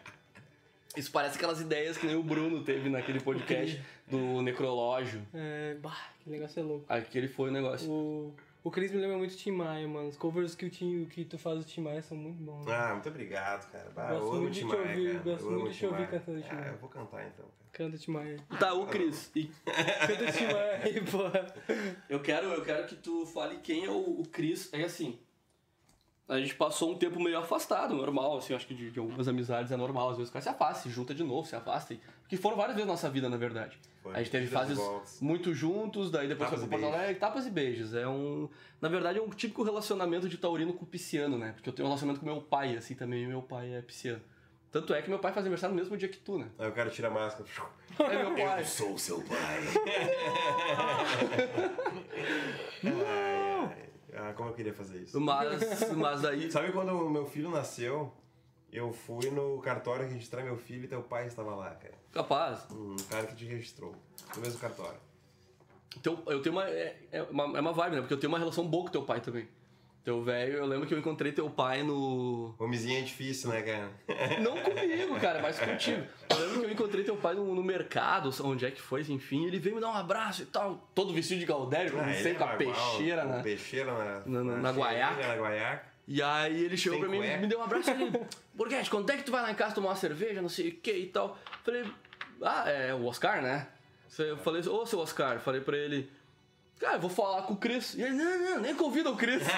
Isso parece aquelas ideias que nem o Bruno teve naquele podcast do necrológio. É, bah, que negócio é louco. Aquele foi o negócio. O, o Chris me lembra muito Tim Maia, mano. Os covers que, o Tim, que tu faz do Tim Maia são muito bons. né? Ah, muito obrigado, cara. Bah, Gosto eu amo muito de Tim te Maia, ouvir, cara. gosto Eu muito de te ouvir cantando Tim Ah, Maia. eu vou cantar então, cara. Canta Tim Maia. Tá, ô Cris, e Canta Tim Maia aí, porra. eu quero, eu quero que tu fale quem é o, o Cris. É assim, a gente passou um tempo meio afastado, normal, assim, acho que de, de algumas amizades é normal. Às vezes o cara se afasta, se junta de novo, se afasta. e- Porque foram várias vezes na nossa vida, na verdade. Foi. A gente teve fases muito juntos, daí depois Tapas foi pra Porto. Alegre, tapas e beijos. É um. Na verdade, é um típico relacionamento de taurino com pisciano, né? Porque eu tenho um relacionamento com meu pai, assim, também, e meu pai é pisciano. Tanto é que meu pai faz aniversário no mesmo dia que tu, né? Aí o cara tira a máscara. [laughs] É meu pai. Eu sou seu pai. [laughs] [laughs] Ah, como eu queria fazer isso. Mas, mas daí. Sabe quando o meu filho nasceu? Eu fui no cartório registrar meu filho e teu pai estava lá, cara. Capaz. Um cara que te registrou. No mesmo cartório. Teu, eu tenho uma é, é uma. é uma vibe, né? Porque eu tenho uma relação boa com teu pai também. Teu velho, eu lembro que eu encontrei teu pai no. Homenzinho é difícil, né, cara? [laughs] Não comigo, cara, mas contigo. Eu lembro que eu encontrei teu pai no, no mercado, onde é que foi, enfim, ele veio me dar um abraço e tal, todo vestido de Galdério, Ah, não ele sei, é com a bagual, peixeira, com né? Peixeira na, Na- na- na guaiaca. Na guaiaca. E aí ele chegou Sem pra mim, cueca. me deu um abraço e ele, [laughs] Borghetti, quando é que tu vai lá em casa tomar uma cerveja, não sei o que e tal? Falei, ah, é o Oscar, né? Eu falei, ô seu Oscar, falei pra ele, cara, eu vou falar com o Cris. E ele, não, não, nem convida o Cris. [laughs]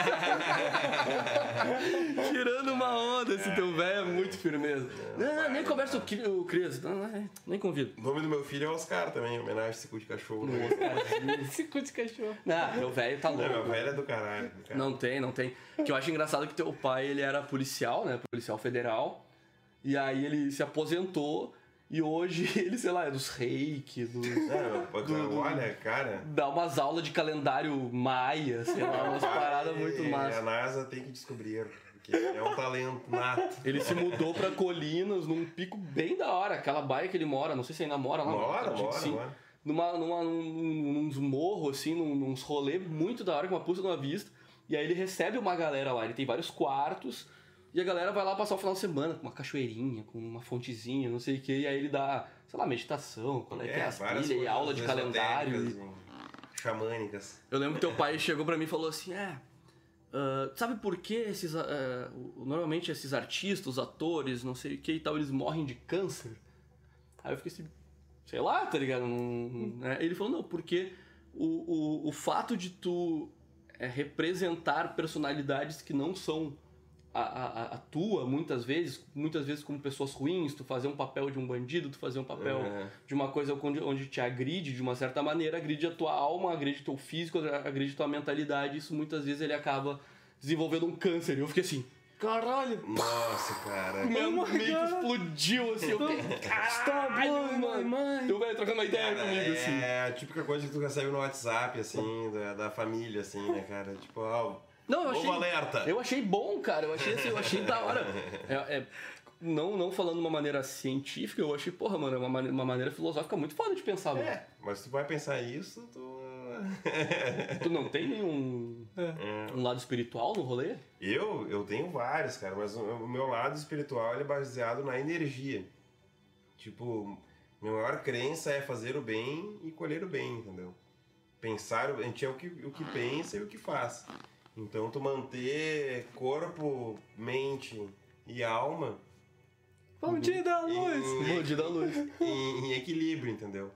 Tirando uma onda, esse teu velho é muito firmeza. Não, não, nem conversa o Cri- o Cris, não, não, nem convido. O nome do meu filho é Oscar também, em homenagem a esse cu de cachorro. né? Esse cu [laughs] de cachorro. Não, meu velho tá Não, meu louco. velho é do caralho. do caralho. Não tem, não tem. Que eu acho engraçado que teu pai, ele era policial, né? Policial federal. E aí ele se aposentou e hoje [laughs] ele, sei lá, é dos reiki, dos... [laughs] Não, pô, cara, olha, cara. Dá umas aulas de calendário maia, sei lá, umas paradas muito A massas. NASA tem que descobrir. Porque é um talento nato. [laughs] Ele se mudou pra Colinas, num pico bem da hora. Aquela baia que ele mora, não sei se ainda mora lá. Mora, que mora, sim. mora. Numa, numa, num, uns morros, assim, num, uns rolê muito da hora, com uma puta de uma vista. E aí ele recebe uma galera lá, ele tem vários quartos. E a galera vai lá passar o final de semana com uma cachoeirinha, com uma fontezinha, não sei o que. E aí ele dá, sei lá, meditação, qual é, que é as várias trilhas e aula de calendário. e- Xamânicas. eu lembro que teu pai chegou pra mim e falou assim: é. ah, sabe por que esses. o- normalmente esses artistas, os atores, não sei o que e tal, eles morrem de câncer? Aí eu fiquei assim, sei lá, tá ligado? Não- né? Ele falou, não, porque o, o, o fato de tu é, representar personalidades que não são a, a, a tua, muitas vezes, muitas vezes como pessoas ruins, tu fazer um papel de um bandido, tu fazer um papel É. de uma coisa onde, onde te agride de uma certa maneira, agride a tua alma, agride o teu físico, agride a tua mentalidade, isso muitas vezes ele acaba desenvolvendo um câncer. E eu fiquei assim, Caralho! Nossa, cara. Minha Oh God. explodiu assim. Eu Stop blowing my mind! Eu velho trocando uma ideia Cara, comigo assim. é a típica coisa que tu recebe no WhatsApp, assim, da, da família, assim, né, cara? Tipo, ó, Não, eu achei. novo alerta. Eu achei bom, cara. Eu achei assim, eu achei da hora. É, é, não, não falando de uma maneira científica, eu achei, porra, mano, é uma, mane- uma maneira filosófica muito foda de pensar, mano. É, mas se tu vai pensar isso, tu... [laughs] Tu não tem nenhum É. um lado espiritual no rolê? Eu, eu tenho vários, cara, mas o, meu lado espiritual é baseado na energia. Tipo, minha maior crença é fazer o bem e colher o bem, entendeu? Pensar, a gente é o que, o que pensa e o que faz. Então, tu manter corpo, mente e alma Bom dia da luz! em, Bom dia da luz. [laughs] em, em equilíbrio, entendeu?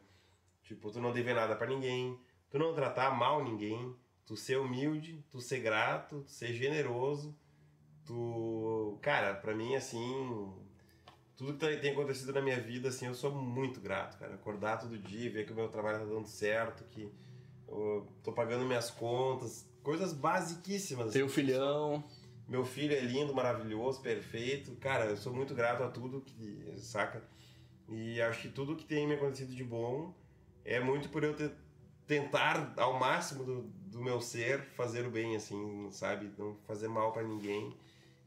Tipo, tu não dever nada pra ninguém, tu não tratar mal ninguém, tu ser humilde, tu ser grato, tu ser generoso, tu... Cara, pra mim, assim, tudo que tá- tem acontecido na minha vida, assim, eu sou muito grato, cara. Acordar todo dia, ver que o meu trabalho tá dando certo, que eu tô pagando minhas contas, coisas basiquíssimas. Assim, filhão. meu filho é lindo, maravilhoso, perfeito. Cara, eu sou muito grato a tudo que, saca? E acho que tudo que tem me acontecido de bom é muito por eu ter, tentar ao máximo do, do meu ser fazer o bem, assim, sabe? Não fazer mal pra ninguém.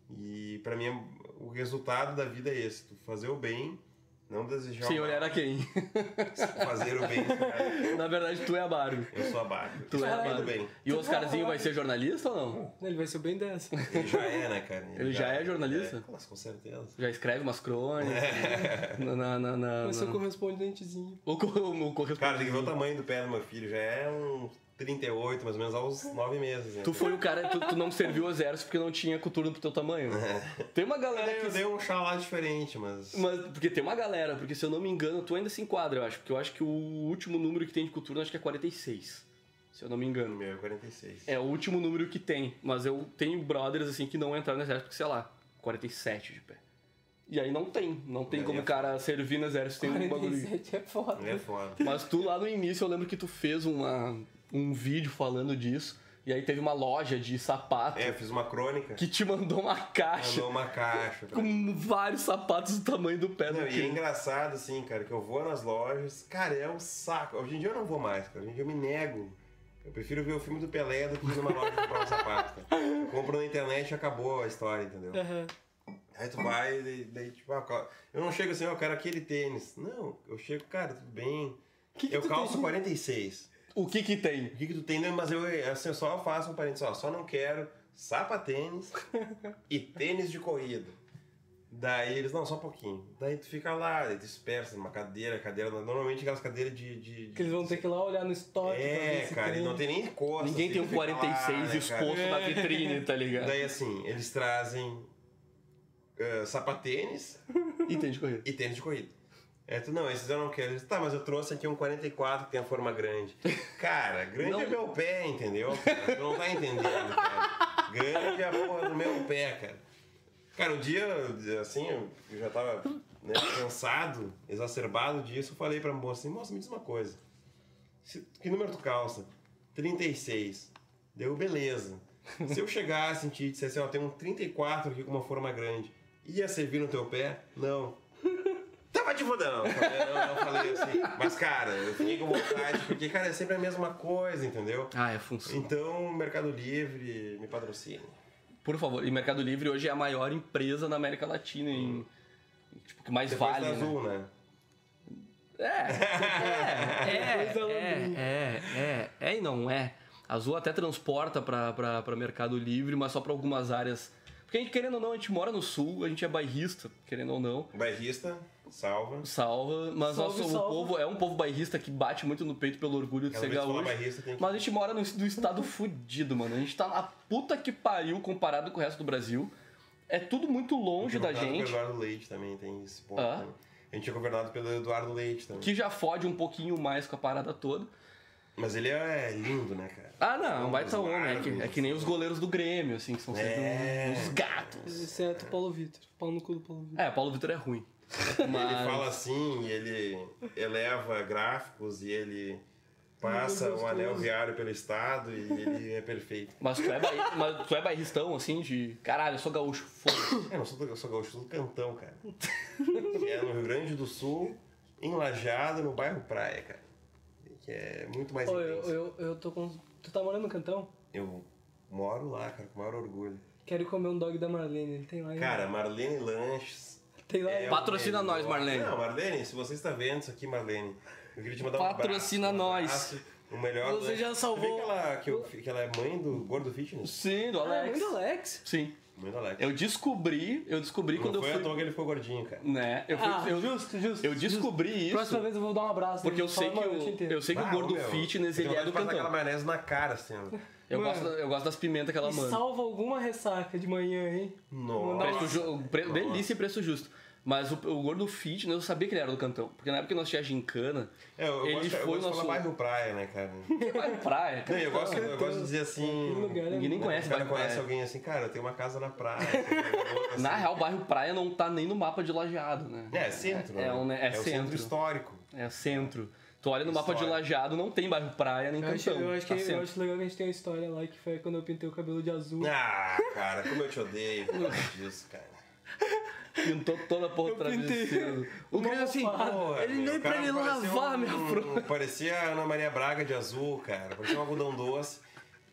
E pra mim o resultado da vida é esse: fazer o bem, não desejar Sim, olhar a quem? [laughs] fazer o bem. cara. Na verdade, tu é a Barbie. Eu sou a Barbie. Tu é a Barbie. bem. E o Oscarzinho vai ser jornalista ou não? Ele vai ser bem dessa. Ele já é, né, cara? Ele já é jornalista? É, com certeza. Já escreve umas crônicas. Na, na, na, na, Vai ser o correspondentezinho. O, co- o correspondente. Cara, tem que ver o tamanho do pé do meu filho. Já é um 38, mais ou menos, aos 9 meses. Né? Tu foi o cara, tu, tu não serviu o exército porque não tinha cultura pro teu tamanho. Tem uma galera Eu que. dei um chá lá diferente, mas. Mas, porque tem uma galera, porque se eu não me engano, tu ainda se enquadra, eu acho. Porque eu acho que o último número que tem de cultura acho que é 46. Se eu não me engano. meu é 46. É o último número que tem. Mas eu tenho brothers assim que não entraram no exército porque, sei lá, 47 de pé. E aí não tem. Não tem Aí como é o cara servir no exército tem um bagulho. 47 é foda. É foda. Mas tu lá no início eu lembro que tu fez uma, um vídeo falando disso. E aí teve uma loja de sapato É, eu fiz uma crônica. que te mandou uma caixa Mandou uma caixa. com vários sapatos do tamanho do pé do Não, e é engraçado, assim, cara, que eu vou nas lojas. Cara, é um saco. Hoje em dia eu não vou mais, cara. Hoje em dia eu me nego. Eu prefiro ver o filme do Pelé do que ir numa loja comprar um sapato, cara. [laughs] Eu compro na internet e acabou a história, entendeu? Aham. Aí tu vai, daí, daí, tipo, ah, eu não chego assim, ó, eu quero aquele tênis. Não, eu chego, cara, tudo bem. Que que eu calço tem? 46. O que que tem? O que que tu tem? Não, Mas eu, assim, eu só faço um parênteses, ó, só não quero sapatênis e tênis de corrida. Daí eles, não, só um pouquinho. Daí tu fica lá, espera numa cadeira, cadeira, normalmente aquelas cadeiras de... de, de- Que eles vão ter que ir lá olhar no estoque. É, cara, e não tem nem costas. Ninguém tem um tu fica lá, 46 né, exposto na vitrine, tá ligado? Daí assim, eles trazem eh, sapatênis E tem de correr. e tênis de corrida. É, tu, não, esses eu não quero. Tá, mas eu trouxe aqui um 44 que tem a forma grande. Cara, grande Não. é meu pé, entendeu? Cara? Tu não tá entendendo, cara. Grande é a porra do meu pé, cara. Cara, um dia, assim, eu já tava né, cansado, exacerbado disso, eu falei pra moça assim, moça, me diz uma coisa. Que número tu calça? 36. Deu beleza. Se eu chegasse em ti e dissesse, ó, tem um 34 aqui com uma forma grande, ia servir no teu pé? Não. Foda, não. Eu falei, não, não falei assim. Mas, cara, eu fiquei com vontade, porque, cara, é sempre a mesma coisa, entendeu? Ah, é função. Então, Mercado Livre me patrocina. Por favor, e Mercado Livre hoje é a maior empresa na América Latina em. Tipo, que mais Depois vale. da né? Azul, né? É, é, da é, Lamborghini. é, é, é e não é. A Azul até transporta pra Mercado Livre, mas só pra algumas áreas. Porque a gente, querendo ou não, a gente mora no sul, a gente é bairrista, querendo ou não. Bairrista, salva. Salva, mas Salve, nosso, salva. o povo é um povo bairrista que bate muito no peito pelo orgulho de Cada ser que fala gaúcho. bairrista tem que... Mas a gente mora no, no estado fudido, mano. A gente tá na puta que pariu comparado com o resto do Brasil. É tudo muito longe da governado gente, pelo Eduardo Leite também, tem esse ponto. Ah. também. A gente é governado pelo Eduardo Leite também. que já fode um pouquinho mais com a parada toda. Mas ele é lindo, né, cara? Ah, não, Um vai tá dos homem. É que, é que nem os goleiros do Grêmio, assim, que são sempre É. uns gatos. Exceto o Paulo Vitor. Pau no cu do Paulo Vitor. É, Paulo Vitor é ruim. [laughs] Ele Mas. fala assim, ele eleva gráficos e ele passa um anel viário pelo estado e ele é perfeito. Mas tu é, bairri- mas tu é bairristão, assim, de caralho, eu sou gaúcho, foda É, não sou, eu sou gaúcho, sou do cantão, cara. [laughs] é no Rio Grande do Sul, em Lajeado, no bairro Praia, cara. Que é muito mais eu, intenso. eu, eu tô com. Tu tá morando no cantão? Eu moro lá, cara, com o maior orgulho. Quero comer um dog da Marlene. Ele tem lá ainda. Cara, Marlene Lanches. tem lá é Patrocina nós, Marlene. Não, Marlene, se você está vendo isso aqui, Marlene, eu queria te mandar um abraço. Patrocina um nós. abraço, O melhor Você já Tu salvou- vê que ela, que, eu- que ela é mãe do Gordo Fitness? Sim, do Ah, é Alex. mãe do Alex. Sim. Alex. Eu descobri, eu descobri Não quando eu foi à fui. toa que ele ficou gordinho, cara. Né? Eu, fui, Ah, eu, justo, justo. eu descobri justo. isso. Próxima vez eu vou dar um abraço. Porque eu nele, sei que o, inteira. eu sei que o Ah, gordo meu, fitness é ele é do passa aquela cantão. maionese na cara, assim, ó. Eu Mano. gosto, eu gosto das pimentas que ela manda. salva alguma ressaca de manhã, hein? Nossa. Preço ju- pre- delícia e preço justo. Mas o, o gordo fitness, eu sabia que ele era do cantão. Porque na época que nós tinha gincana, É, eu, eu Ele gosto, eu foi gosto de nosso- falar bairro praia, né, cara? [laughs] vai praia. Não, eu, cantão. gosto, eu gosto de dizer assim... Lugar é Ninguém nem muito- conhece O cara bairro conhece praia. alguém assim, cara, eu tenho uma casa na praia. [laughs] assim. Na real, o bairro praia não tá nem no mapa de lajeado, né? É, é centro, É, né? um, né? é, o centro centro. histórico. É centro. Tu olha no mapa de História. lajeado, não tem bairro praia nem Eu acho, cantão. eu, acho tá que, eu centro. acho legal que a gente tem uma história lá que foi quando eu pintei o cabelo de azul. Ah, cara, como eu te odeio por causa disso, cara. [laughs] Pintou toda a porra travesseiro. O uma Cris assim. Porra, ele nem pra cara ele lavar um- minha fronha. Parecia a Ana Maria Braga de azul, cara. Parecia um algodão doce.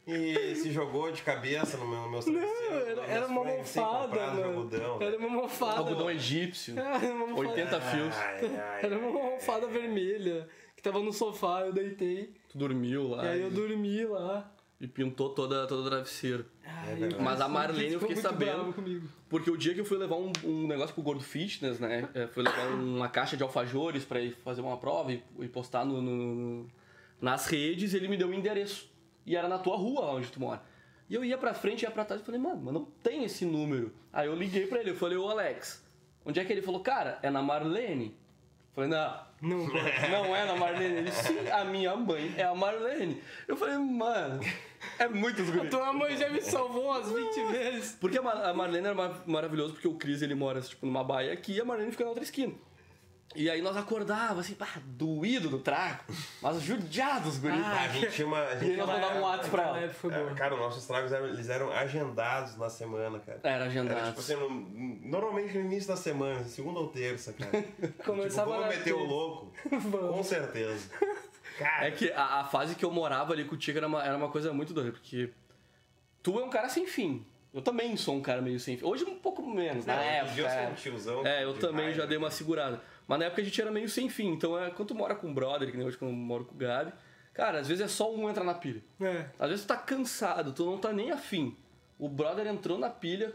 E se jogou de cabeça no meu, no meu Não, era, era uma. Algodão, Era uma almofada. Algodão egípcio. [laughs] Era uma almofada. 80 fios. Ai, ai, Era uma ai, almofada vermelha que tava no sofá, eu deitei. Tu dormiu lá e aí eu dormi lá. E pintou toda, todo o travesseiro. Ai, verdade. Mas a Marlene eu fiquei sabendo. Porque o dia que eu fui levar um, um negócio pro Gordo Fitness, né? é, Fui levar uma caixa de alfajores pra ir fazer uma prova e, e postar no, no- nas redes, ele me deu o endereço. E era na tua rua lá onde tu mora. E eu ia pra frente, ia pra trás e falei, mano, mas não tem esse número. Aí eu liguei pra ele, eu falei, ô Alex, onde é que ele falou? Cara, é na Marlene. Eu falei, não, Não, não é na Marlene. Ele, sim, a minha mãe é a Marlene. Eu falei, mano, é muito guri. tua mãe já me salvou umas 20 vezes. Porque a Mar- a Marlene era mar- maravilhoso, porque o Cris ele mora tipo, numa baia aqui e a Marlene fica na outra esquina. E aí nós acordava assim, pá, doído do trago, mas judiados, guri. Ah, a gente tinha uma. A E gente aí nós mandávamos um WhatsApp pra ela. época foi É, boa. cara, os nossos tragos eram, eles eram agendados na semana, cara. Era Era agendado. tipo assim, no- normalmente no início da semana, segunda ou terça, cara. [laughs] Começava tipo, na vamos meter o louco? [laughs] Vamos. Com certeza. Cara, [laughs] É que a, a fase que eu morava ali contigo era uma, era uma coisa muito doida, porque tu é um cara sem fim. Eu também sou um cara meio sem fim. Hoje um pouco menos, na época. outro dia eu sou é. um tiozão É, eu também raiva. já dei uma segurada. Mas na época a gente era meio sem fim. Então, é, quando tu mora com um brother, que nem hoje quando eu moro com o Gabi, cara, às vezes é só um entrar na pilha. É, Às vezes tu tá cansado, tu não tá nem afim. O brother entrou na pilha,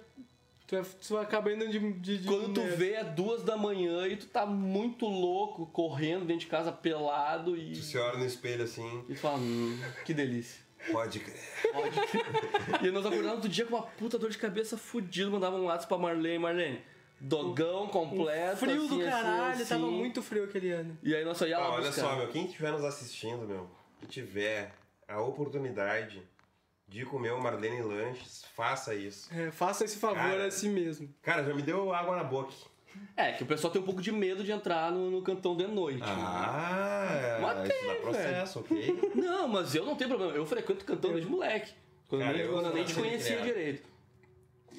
tu, é, tu acaba indo de. de, de quando tu vê é duas da manhã e tu tá muito louco, correndo dentro de casa pelado e. Tu se olha no espelho assim, E tu fala, hum, que delícia. pode crer. Pode crer. [laughs] e nós acordávamos do dia com uma puta dor de cabeça fudido, mandava um WhatsApp pra Marlene, Marlene, dogão completo. Frio assim, do assim, caralho, assim. tava muito frio aquele ano. E aí nós só ia lá Ah, olha buscar. só, meu, quem estiver nos assistindo, meu, e tiver a oportunidade de comer o Marlene Lanches, faça isso. É, faça esse favor Cara. a si mesmo. Cara, já me deu água na boca. É, que o pessoal tem um pouco de medo de entrar no, no cantão de noite. Ah, Mas isso dá processo, ok? Não, mas eu não tenho problema. Eu frequento cantão desde moleque. Quando, Cara, nem, eu quando eu nem te sempre conhecia direito.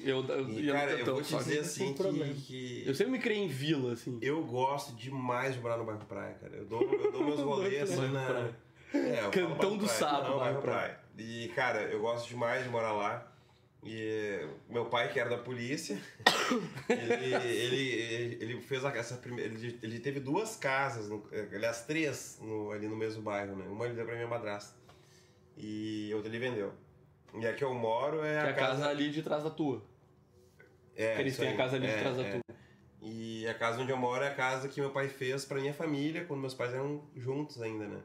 Eu, eu, E, ia cara, eu vou te só dizer assim que, que Eu sempre me criei em vila, assim. eu gosto demais de morar no bairro Praia, cara. Eu dou, eu dou meus [laughs] rolês assim na... Praia. É, Cantão do Praia, Sábado, não, bairro bairro Praia. E, cara, eu gosto demais de morar lá. E meu pai, que era da polícia, [coughs] ele, ele, ele fez a- essa primeira. Ele, ele teve duas casas, no, aliás, três no- ali no mesmo bairro, né? Uma ele deu pra minha madrasta. E outra ele vendeu. E a que eu moro é Que é a, a casa ali de trás da tua. É, eles têm aí. a casa ali de É, trás da é. tua. E a casa onde eu moro é a casa que meu pai fez pra minha família, quando meus pais eram juntos ainda, né?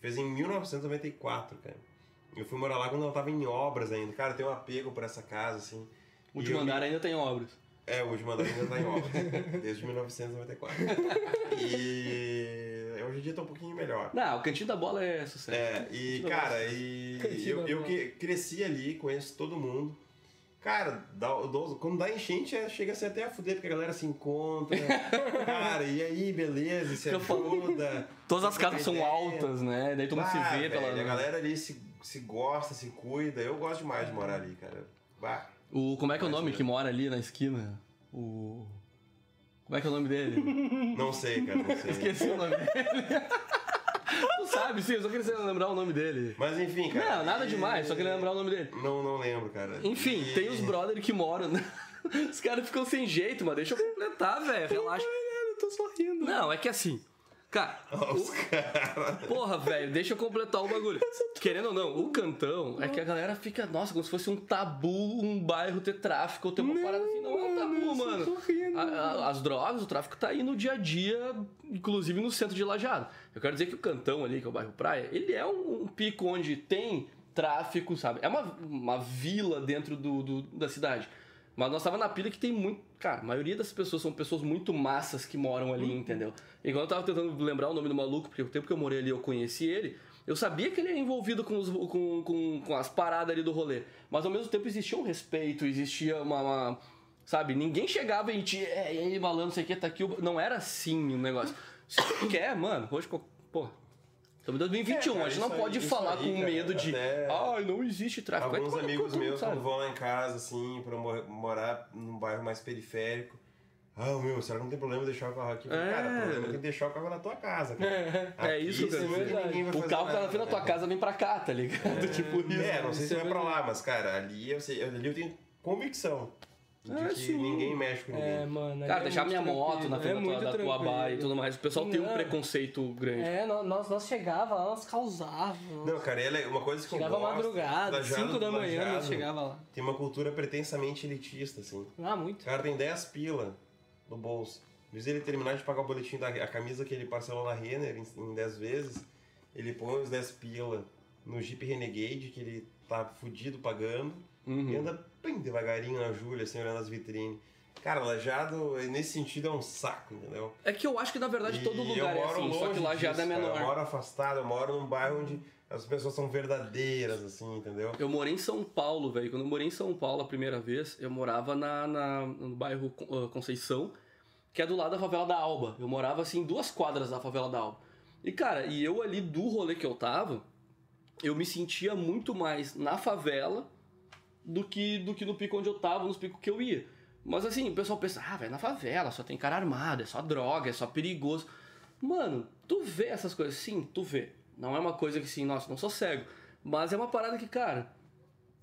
Fez em 1994, cara. Eu fui morar lá quando ela tava em obras ainda. Cara, eu tenho um apego por essa casa, assim. O último andar ainda tem obras. É, o último andar ainda tá em obras. [laughs] desde 1994. E hoje em dia tá um pouquinho melhor. Não, o cantinho da bola é sucesso. É, e da cara, bola. e Cantinho eu, eu que cresci ali, conheço todo mundo. Cara, dá, quando dá enchente, é- chega a ser até a fuder, porque a galera se encontra. [laughs] cara, e aí, beleza, se ajuda. [laughs] Todas as casas são altas, né? Daí todo mundo se Bah, vê velho, pela. A galera ali se, se gosta, se cuida. Eu gosto demais de morar ali, cara. Bah. O, como é que é o nome que mora ali na esquina? O. Como é que é o nome dele? Não sei, cara, não sei. [laughs] Esqueci o nome dele. Sabe, sim, eu só queria lembrar o nome dele. Mas enfim, cara. Não, nada e- demais, só queria lembrar o nome dele. Não, não lembro, cara. Enfim, E- tem os brother que moram. né? [laughs] Os caras ficam sem jeito, mas deixa eu completar, velho. Relaxa. Eu tô sorrindo. Não, é que assim. Cara, Os caras. porra, velho, deixa eu completar o bagulho. [laughs] Querendo ou não, o cantão é que a galera fica, nossa, como se fosse um tabu um bairro ter tráfico ou ter uma parada assim. Não é um tabu, mano. rindo, A- a- as drogas, o tráfico tá aí no dia a dia, inclusive no centro de Lajeado. Eu quero dizer que o cantão ali, que é o bairro Praia, ele é um, um pico onde tem tráfico, sabe? É uma, uma vila dentro do, do- da cidade. Mas nós tava na pilha que tem muito. Cara, a maioria das pessoas são pessoas muito massas que moram ali, entendeu? E quando eu tava tentando lembrar o nome do maluco, porque o tempo que eu morei ali eu conheci ele, eu sabia que ele é envolvido com, os- com, com, com as paradas ali do rolê. Mas ao mesmo tempo existia um respeito, existia uma. uma- sabe? Ninguém chegava em ti, é, e aí, malandro, não sei o que, tá aqui. o-" Não era assim o negócio. Se tu quer, mano, hoje. Pô. Estamos em 2021, É, cara, a gente não aí- pode isso falar aí, com cara, medo de. Ai, não existe tráfico. Alguns amigos tu, meus, sabe? quando vão lá em casa, assim, pra mo- morar num bairro mais periférico. Ah, meu, será que não tem problema deixar o carro aqui? É. Cara, o problema é que deixar o carro na tua casa. Cara. É Aqui, isso, cara. vai O carro que tá na frente da tua né? casa vem pra cá, tá ligado? [laughs] Tipo isso. É, não sei se é vai pra lá, mas, cara, ali eu, sei, ali eu tenho convicção É, que sim. ninguém mexe com ninguém. É, mano. Cara, é deixar minha moto na tranquilo, frente é da da tua baia e tudo mais. O pessoal tem um Não. preconceito grande. É, nó- nós, nós chegava lá, nós causávamos. Não, cara, ela é uma coisa que chegava eu gosto. madrugada, Lajado 5 da manhã nós chegava lá. Tem uma cultura pretensamente elitista, assim. Ah, muito. O cara tem 10 pila no bolso. De ele terminar de pagar o boletim da a camisa que ele parcelou na Renner em, em 10 vezes, ele põe os 10 pila no Jeep Renegade, que ele tá fudido pagando, Uhum. e anda bem devagarinho na Júlia, assim, olhando as vitrines. Cara, Lajado, nesse sentido, é um saco, entendeu? É que eu acho que na verdade todo E lugar eu é moro assim, só que longe Lajeado é disso, cara. menor. Eu moro afastado, eu moro num bairro onde as pessoas são verdadeiras, assim, entendeu? Eu morei em São Paulo, velho. Quando eu morei em São Paulo a primeira vez, eu morava na, na- no bairro ah, Conceição, que é do lado da favela da Alba. Eu morava assim, duas quadras da favela da Alba. E cara, e eu ali do rolê que eu tava, eu me sentia muito mais na favela do que, do que no pico onde eu tava, nos picos que eu ia. Mas assim, o pessoal pensa, ah, velho, na favela só tem cara armado, é só droga, é só perigoso. Mano, tu vê essas coisas? Sim, tu vê. Não é uma coisa que assim, nossa, não sou cego. Mas é uma parada que, cara,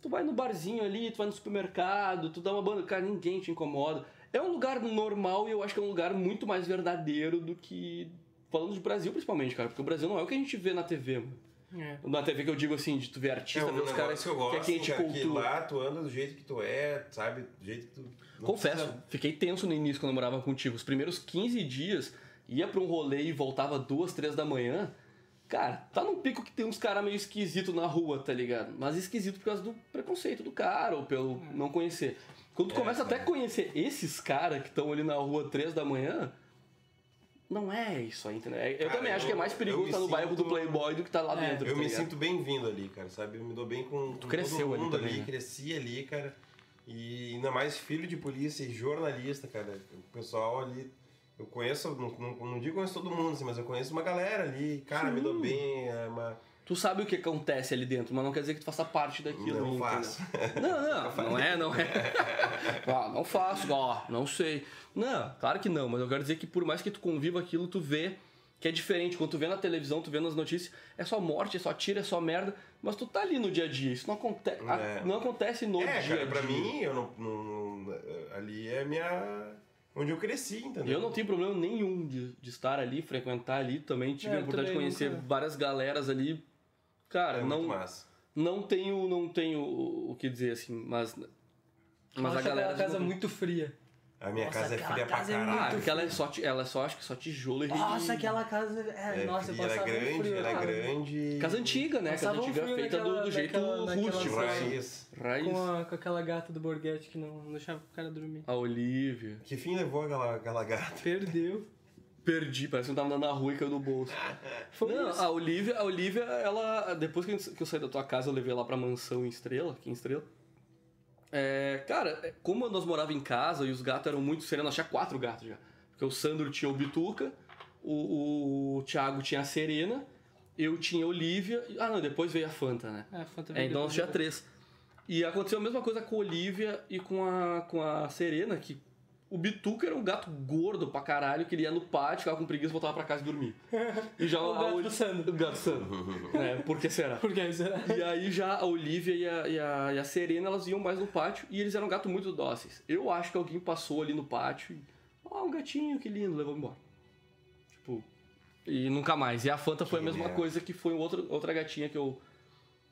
tu vai no barzinho ali, tu vai no supermercado, tu dá uma banda, cara, ninguém te incomoda. É um lugar normal e eu acho que é um lugar muito mais verdadeiro do que. Falando de Brasil, principalmente, cara, porque o Brasil não é o que a gente vê na TV, mano. É. Na TV que eu digo assim, de tu ver artista, é um ver os caras que eu gosto, que é quem te cara, que lá tu anda do jeito que tu é, sabe? Do jeito que tu... não Confesso, precisa- fiquei tenso no início quando eu morava contigo. Os primeiros 15 dias, ia pra um rolê e voltava duas, três da manhã. Cara, tá num pico que tem uns caras meio esquisito na rua, tá ligado? Mas esquisito por causa do preconceito do cara ou pelo não conhecer. Quando tu É, começa até a conhecer esses caras que estão ali na rua três da manhã, não é isso aí, entendeu? Eu Cara, também acho que é eu- mais eu perigoso estar no bairro do sinto- Playboy do que tá lá É, dentro. Eu tá me ligado? sinto bem-vindo ali, cara, sabe? Eu me dou bem com, com cresceu todo ali mundo também, né? cresci ali, cara. E ainda mais filho de polícia e jornalista, cara. O pessoal ali, eu conheço, não, não, não digo conheço todo mundo, assim, mas eu conheço uma galera ali. Cara, me dou bem, é uma... Tu sabe o que acontece ali dentro, mas não quer dizer que tu faça parte daquilo. Não entendeu? faço. Não, não, [laughs] não é, não é. [laughs] Ah, não faço, ó, não sei. Não, claro que não, mas eu quero dizer que por mais que tu conviva aquilo, tu vê que é diferente. Quando tu vê na televisão, tu vê nas notícias, é só morte, é só tiro, é só merda, mas tu tá ali no dia a dia. Isso não, aconte É. não acontece no É, dia a cara, pra dia. mim, eu não, não- ali é minha... Onde eu cresci, entendeu? Eu não tenho problema nenhum de, de estar ali, frequentar ali. Também tive É, a oportunidade de conhecer nunca- várias galeras ali. Cara, É não, não tenho, não tenho o que dizer assim, mas. Mas a Acho galera. aquela casa muito fria. A minha Nossa, casa é fria pra casa é caralho. Ah, muito porque ela é só, ela é só, acho que só tijolo e Nossa, aquela casa. É, É, nossa, eu ela é um grande, frio. ela é cara. grande. Casa antiga, né? Casa Passava antiga frio feita do, naquela- do jeito naquela- naquela rústico. sala. Raiz. Raiz. Com, a- com aquela gata do Borghetti que não, não deixava o cara dormir. A Olivia. Que fim levou aquela, aquela gata? Perdeu. Perdi, parece que eu tava andando na rua e caiu no bolso. [laughs] Foi Não, isso. a Olivia, a Olivia, ela. Depois que eu- saí da tua casa, eu levei lá pra mansão em Estrela, aqui em Estrela. É, cara, é, como nós morávamos em casa e os gatos eram muito serenos, nós tinha quatro gatos já. Porque o Sandro tinha o Bituca, o, o Thiago tinha a Serena, eu tinha a Olivia. Ah, não, depois veio a Fanta, né? É, Fanta É, então nós tinha três. E aconteceu a mesma coisa com a Olivia e com a, com a Serena, que o Bituca era um gato gordo pra caralho, que ele ia no pátio, ficava com preguiça, voltava pra casa e dormia. E já [laughs] O a gato Sandro. O gato Sandro. é, por que será? Por que será? E aí já a Olivia e a, e, a, e a Serena, elas iam mais no pátio e eles eram gatos muito dóceis. Eu acho que alguém passou ali no pátio e... Ó, um gatinho, que lindo, levou embora. Tipo... E nunca mais. E a Fanta foi a Que mesma merda. coisa que foi outra, outra gatinha que eu,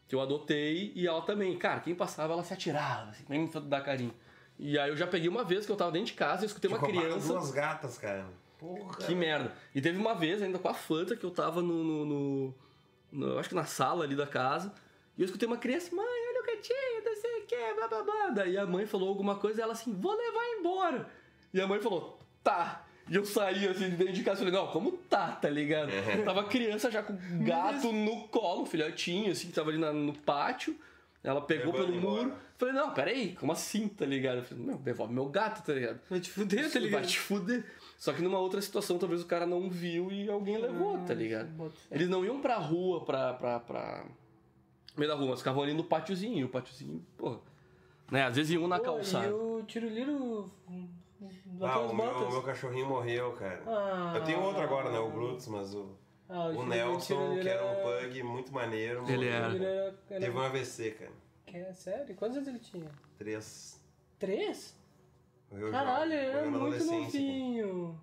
que eu adotei e ela também. Cara, quem passava, ela se atirava, assim, nem dar carinho. E aí eu já peguei uma vez que eu tava dentro de casa e escutei uma criança... duas gatas, cara. Porra. Que merda. E teve uma vez ainda com a Fanta que eu tava no, no, no- no- eu acho que na sala ali da casa. E eu escutei uma criança, mãe, olha o gatinho, não sei o que, blá blá blá. Daí a mãe falou alguma coisa e ela assim, vou levar embora. E a mãe falou, tá. E eu saí assim de dentro de casa e falei, não, como tá, tá ligado? Tava a criança já com o gato no colo, um filhotinho, assim, que tava ali na- no pátio. Ela pegou Levando pelo embora. muro. Falei, não, peraí, como assim, tá ligado? Eu falei, meu, devolve meu gato, tá ligado? Vai te fuder, tá Vai ligado? te fuder. Só que numa outra situação, talvez o cara não viu e alguém levou, tá ligado? Eles não iam pra rua, pra. pra, pra... no meio da rua, mas ficavam ali no pátiozinho. E o pátiozinho, porra. Né? Às vezes iam na Pô, calçada. E o Tiroliro. Ah, o meu, o meu cachorrinho morreu, cara. Ah. Eu tenho outro agora, né? O Brutus, mas o, Ah, o Nelson, que era um pug muito maneiro. Ele era. Teve um AVC, cara. É sério? Quantos anos ele tinha? Três. Três? Morreu Caralho, ele era muito novinho.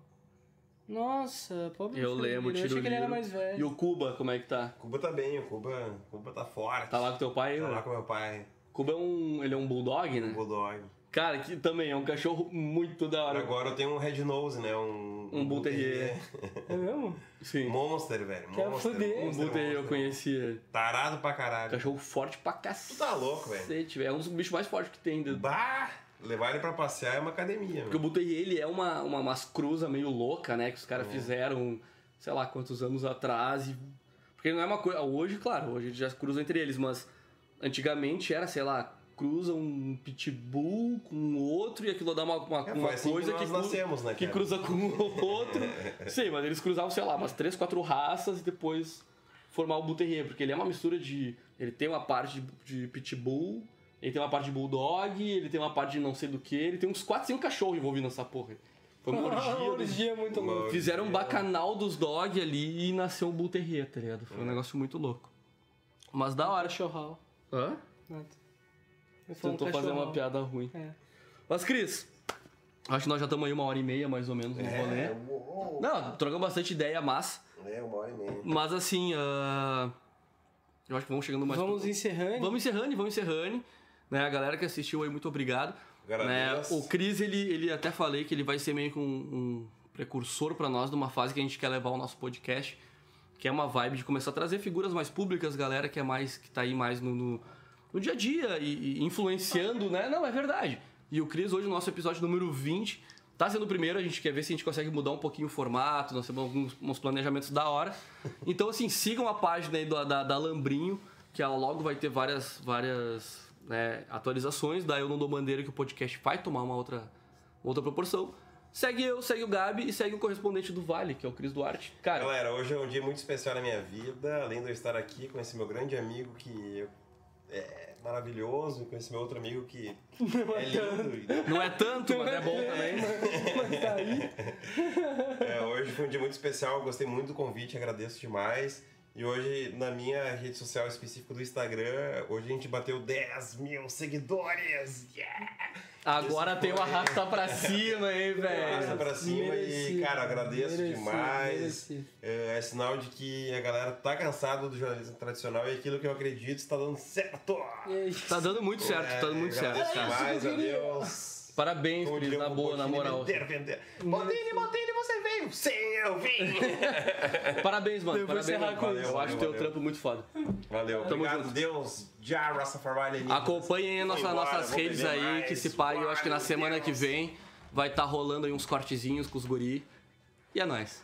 Nossa, pobre Eu lembro, Tiroliro. Eu achei que ele era mais velho. E o Cuba, como é que tá? Cuba tá bem, o Cuba, Cuba tá forte. Tá lá com teu pai? Tá né? lá com meu pai, Cuba é um. Ele é um bulldog, né? Bulldog. Cara, que também é um cachorro muito da hora. Agora eu tenho um Red Nose, né? Um, Um Bull Terrier. É mesmo? Sim. Monster, velho. Quer Monster. fuder. Um Bull Terrier eu conhecia. Tarado pra caralho. Cachorro forte pra cacete. Tu tá louco, velho. É um dos bichos mais fortes que tem. do- Bah! Levar ele pra passear é uma academia, Porque o meu. Bull Terrier, ele é uma, uma umas cruza meio louca, né? Que os caras fizeram, sei lá quantos anos atrás. E... Porque não é uma coisa... Hoje, claro, hoje já cruzam entre eles, mas antigamente era, sei lá, cruza um pitbull com outro e aquilo dá uma, uma, É, uma assim coisa que que, nós cru- nascemos, né, que cruza com o [laughs] outro. Sim, mas eles cruzavam, sei lá, umas três, quatro raças e depois formar o Bull Terrier, porque ele é uma mistura de... Ele tem uma parte de, de pitbull, ele tem uma parte de bulldog, ele tem uma parte de não sei do que, ele tem uns 4, 5 cachorros envolvidos nessa porra. Foi uma Uma [laughs] orgia. dos- orgia muito Uma- louca. Fizeram um bacanal dos dog ali e nasceu um Bull Terrier, tá ligado? Foi um negócio muito louco. Mas da hora. Cachorral. Hã? Nada. Eu falo Tentou fazer uma piada ruim. É. Mas, Cris, acho que nós já estamos aí uma hora e meia, mais ou menos, no rolê. É, uou. Não, trocamos bastante ideia, mas... É, uma hora e meia. Mas, assim, ah, eu acho que vamos chegando mais... Vamos pro- encerrando. Vamos encerrando, vamos encerrando. Né, a galera que assistiu aí, muito obrigado. Né, o Cris, ele, ele até falei que ele vai ser meio que um, um precursor pra nós de uma fase que a gente quer levar o nosso podcast, que é uma vibe de começar a trazer figuras mais públicas, galera que é mais que tá aí mais no, no, no dia a dia e, e influenciando, né? Não, é verdade. E o Cris, hoje, no nosso episódio número 20, tá sendo o primeiro, a gente quer ver se a gente consegue mudar um pouquinho o formato, nós temos alguns uns planejamentos da hora. Então, assim, sigam a página aí do- da, da Lambrinho, que ela logo vai ter várias, várias né, atualizações. Daí eu não dou bandeira que o podcast vai tomar uma outra, outra proporção. Segue eu, segue o Gabi e segue o correspondente do Vale, que é o Cris Duarte. Cara, Galera, hoje é um dia muito especial na minha vida. Além de eu estar aqui com esse meu grande amigo que eu- é maravilhoso, com esse meu outro amigo que é lindo. não é tanto, mas é bom [laughs] também. Mas tá aí. É, hoje foi um dia muito especial, gostei muito do convite, agradeço demais. E hoje, na minha rede social específica do Instagram, hoje a gente bateu 10 mil seguidores! Yeah! Agora tem o arrasta pra cima, hein, Arrasta velho. pra cima e, Merecido, cara, agradeço merecido, demais. merecido. É, é sinal de que a galera tá cansada do jornalismo tradicional e aquilo que eu acredito está dando certo! E aí? Tá dando muito certo, tá dando muito certo, agradeço cara. demais, que eu queria. adeus! Parabéns, Cris, na boa, na moral. Vender, vender. Botini, Botini, você veio! Sim, eu vim! [laughs] Parabéns, mano. Eu vou Parabéns, encerrar mano. com Eu isso. acho Valeu, teu valeu. trampo muito foda. Valeu, Tamo obrigado, junto. Deus, já Rastafari Acompanhem nossa, embora, nossas redes aí, mais. que se pai, eu acho que na semana Deus. que vem vai estar rolando aí uns cortezinhos com os guri. E é nóis.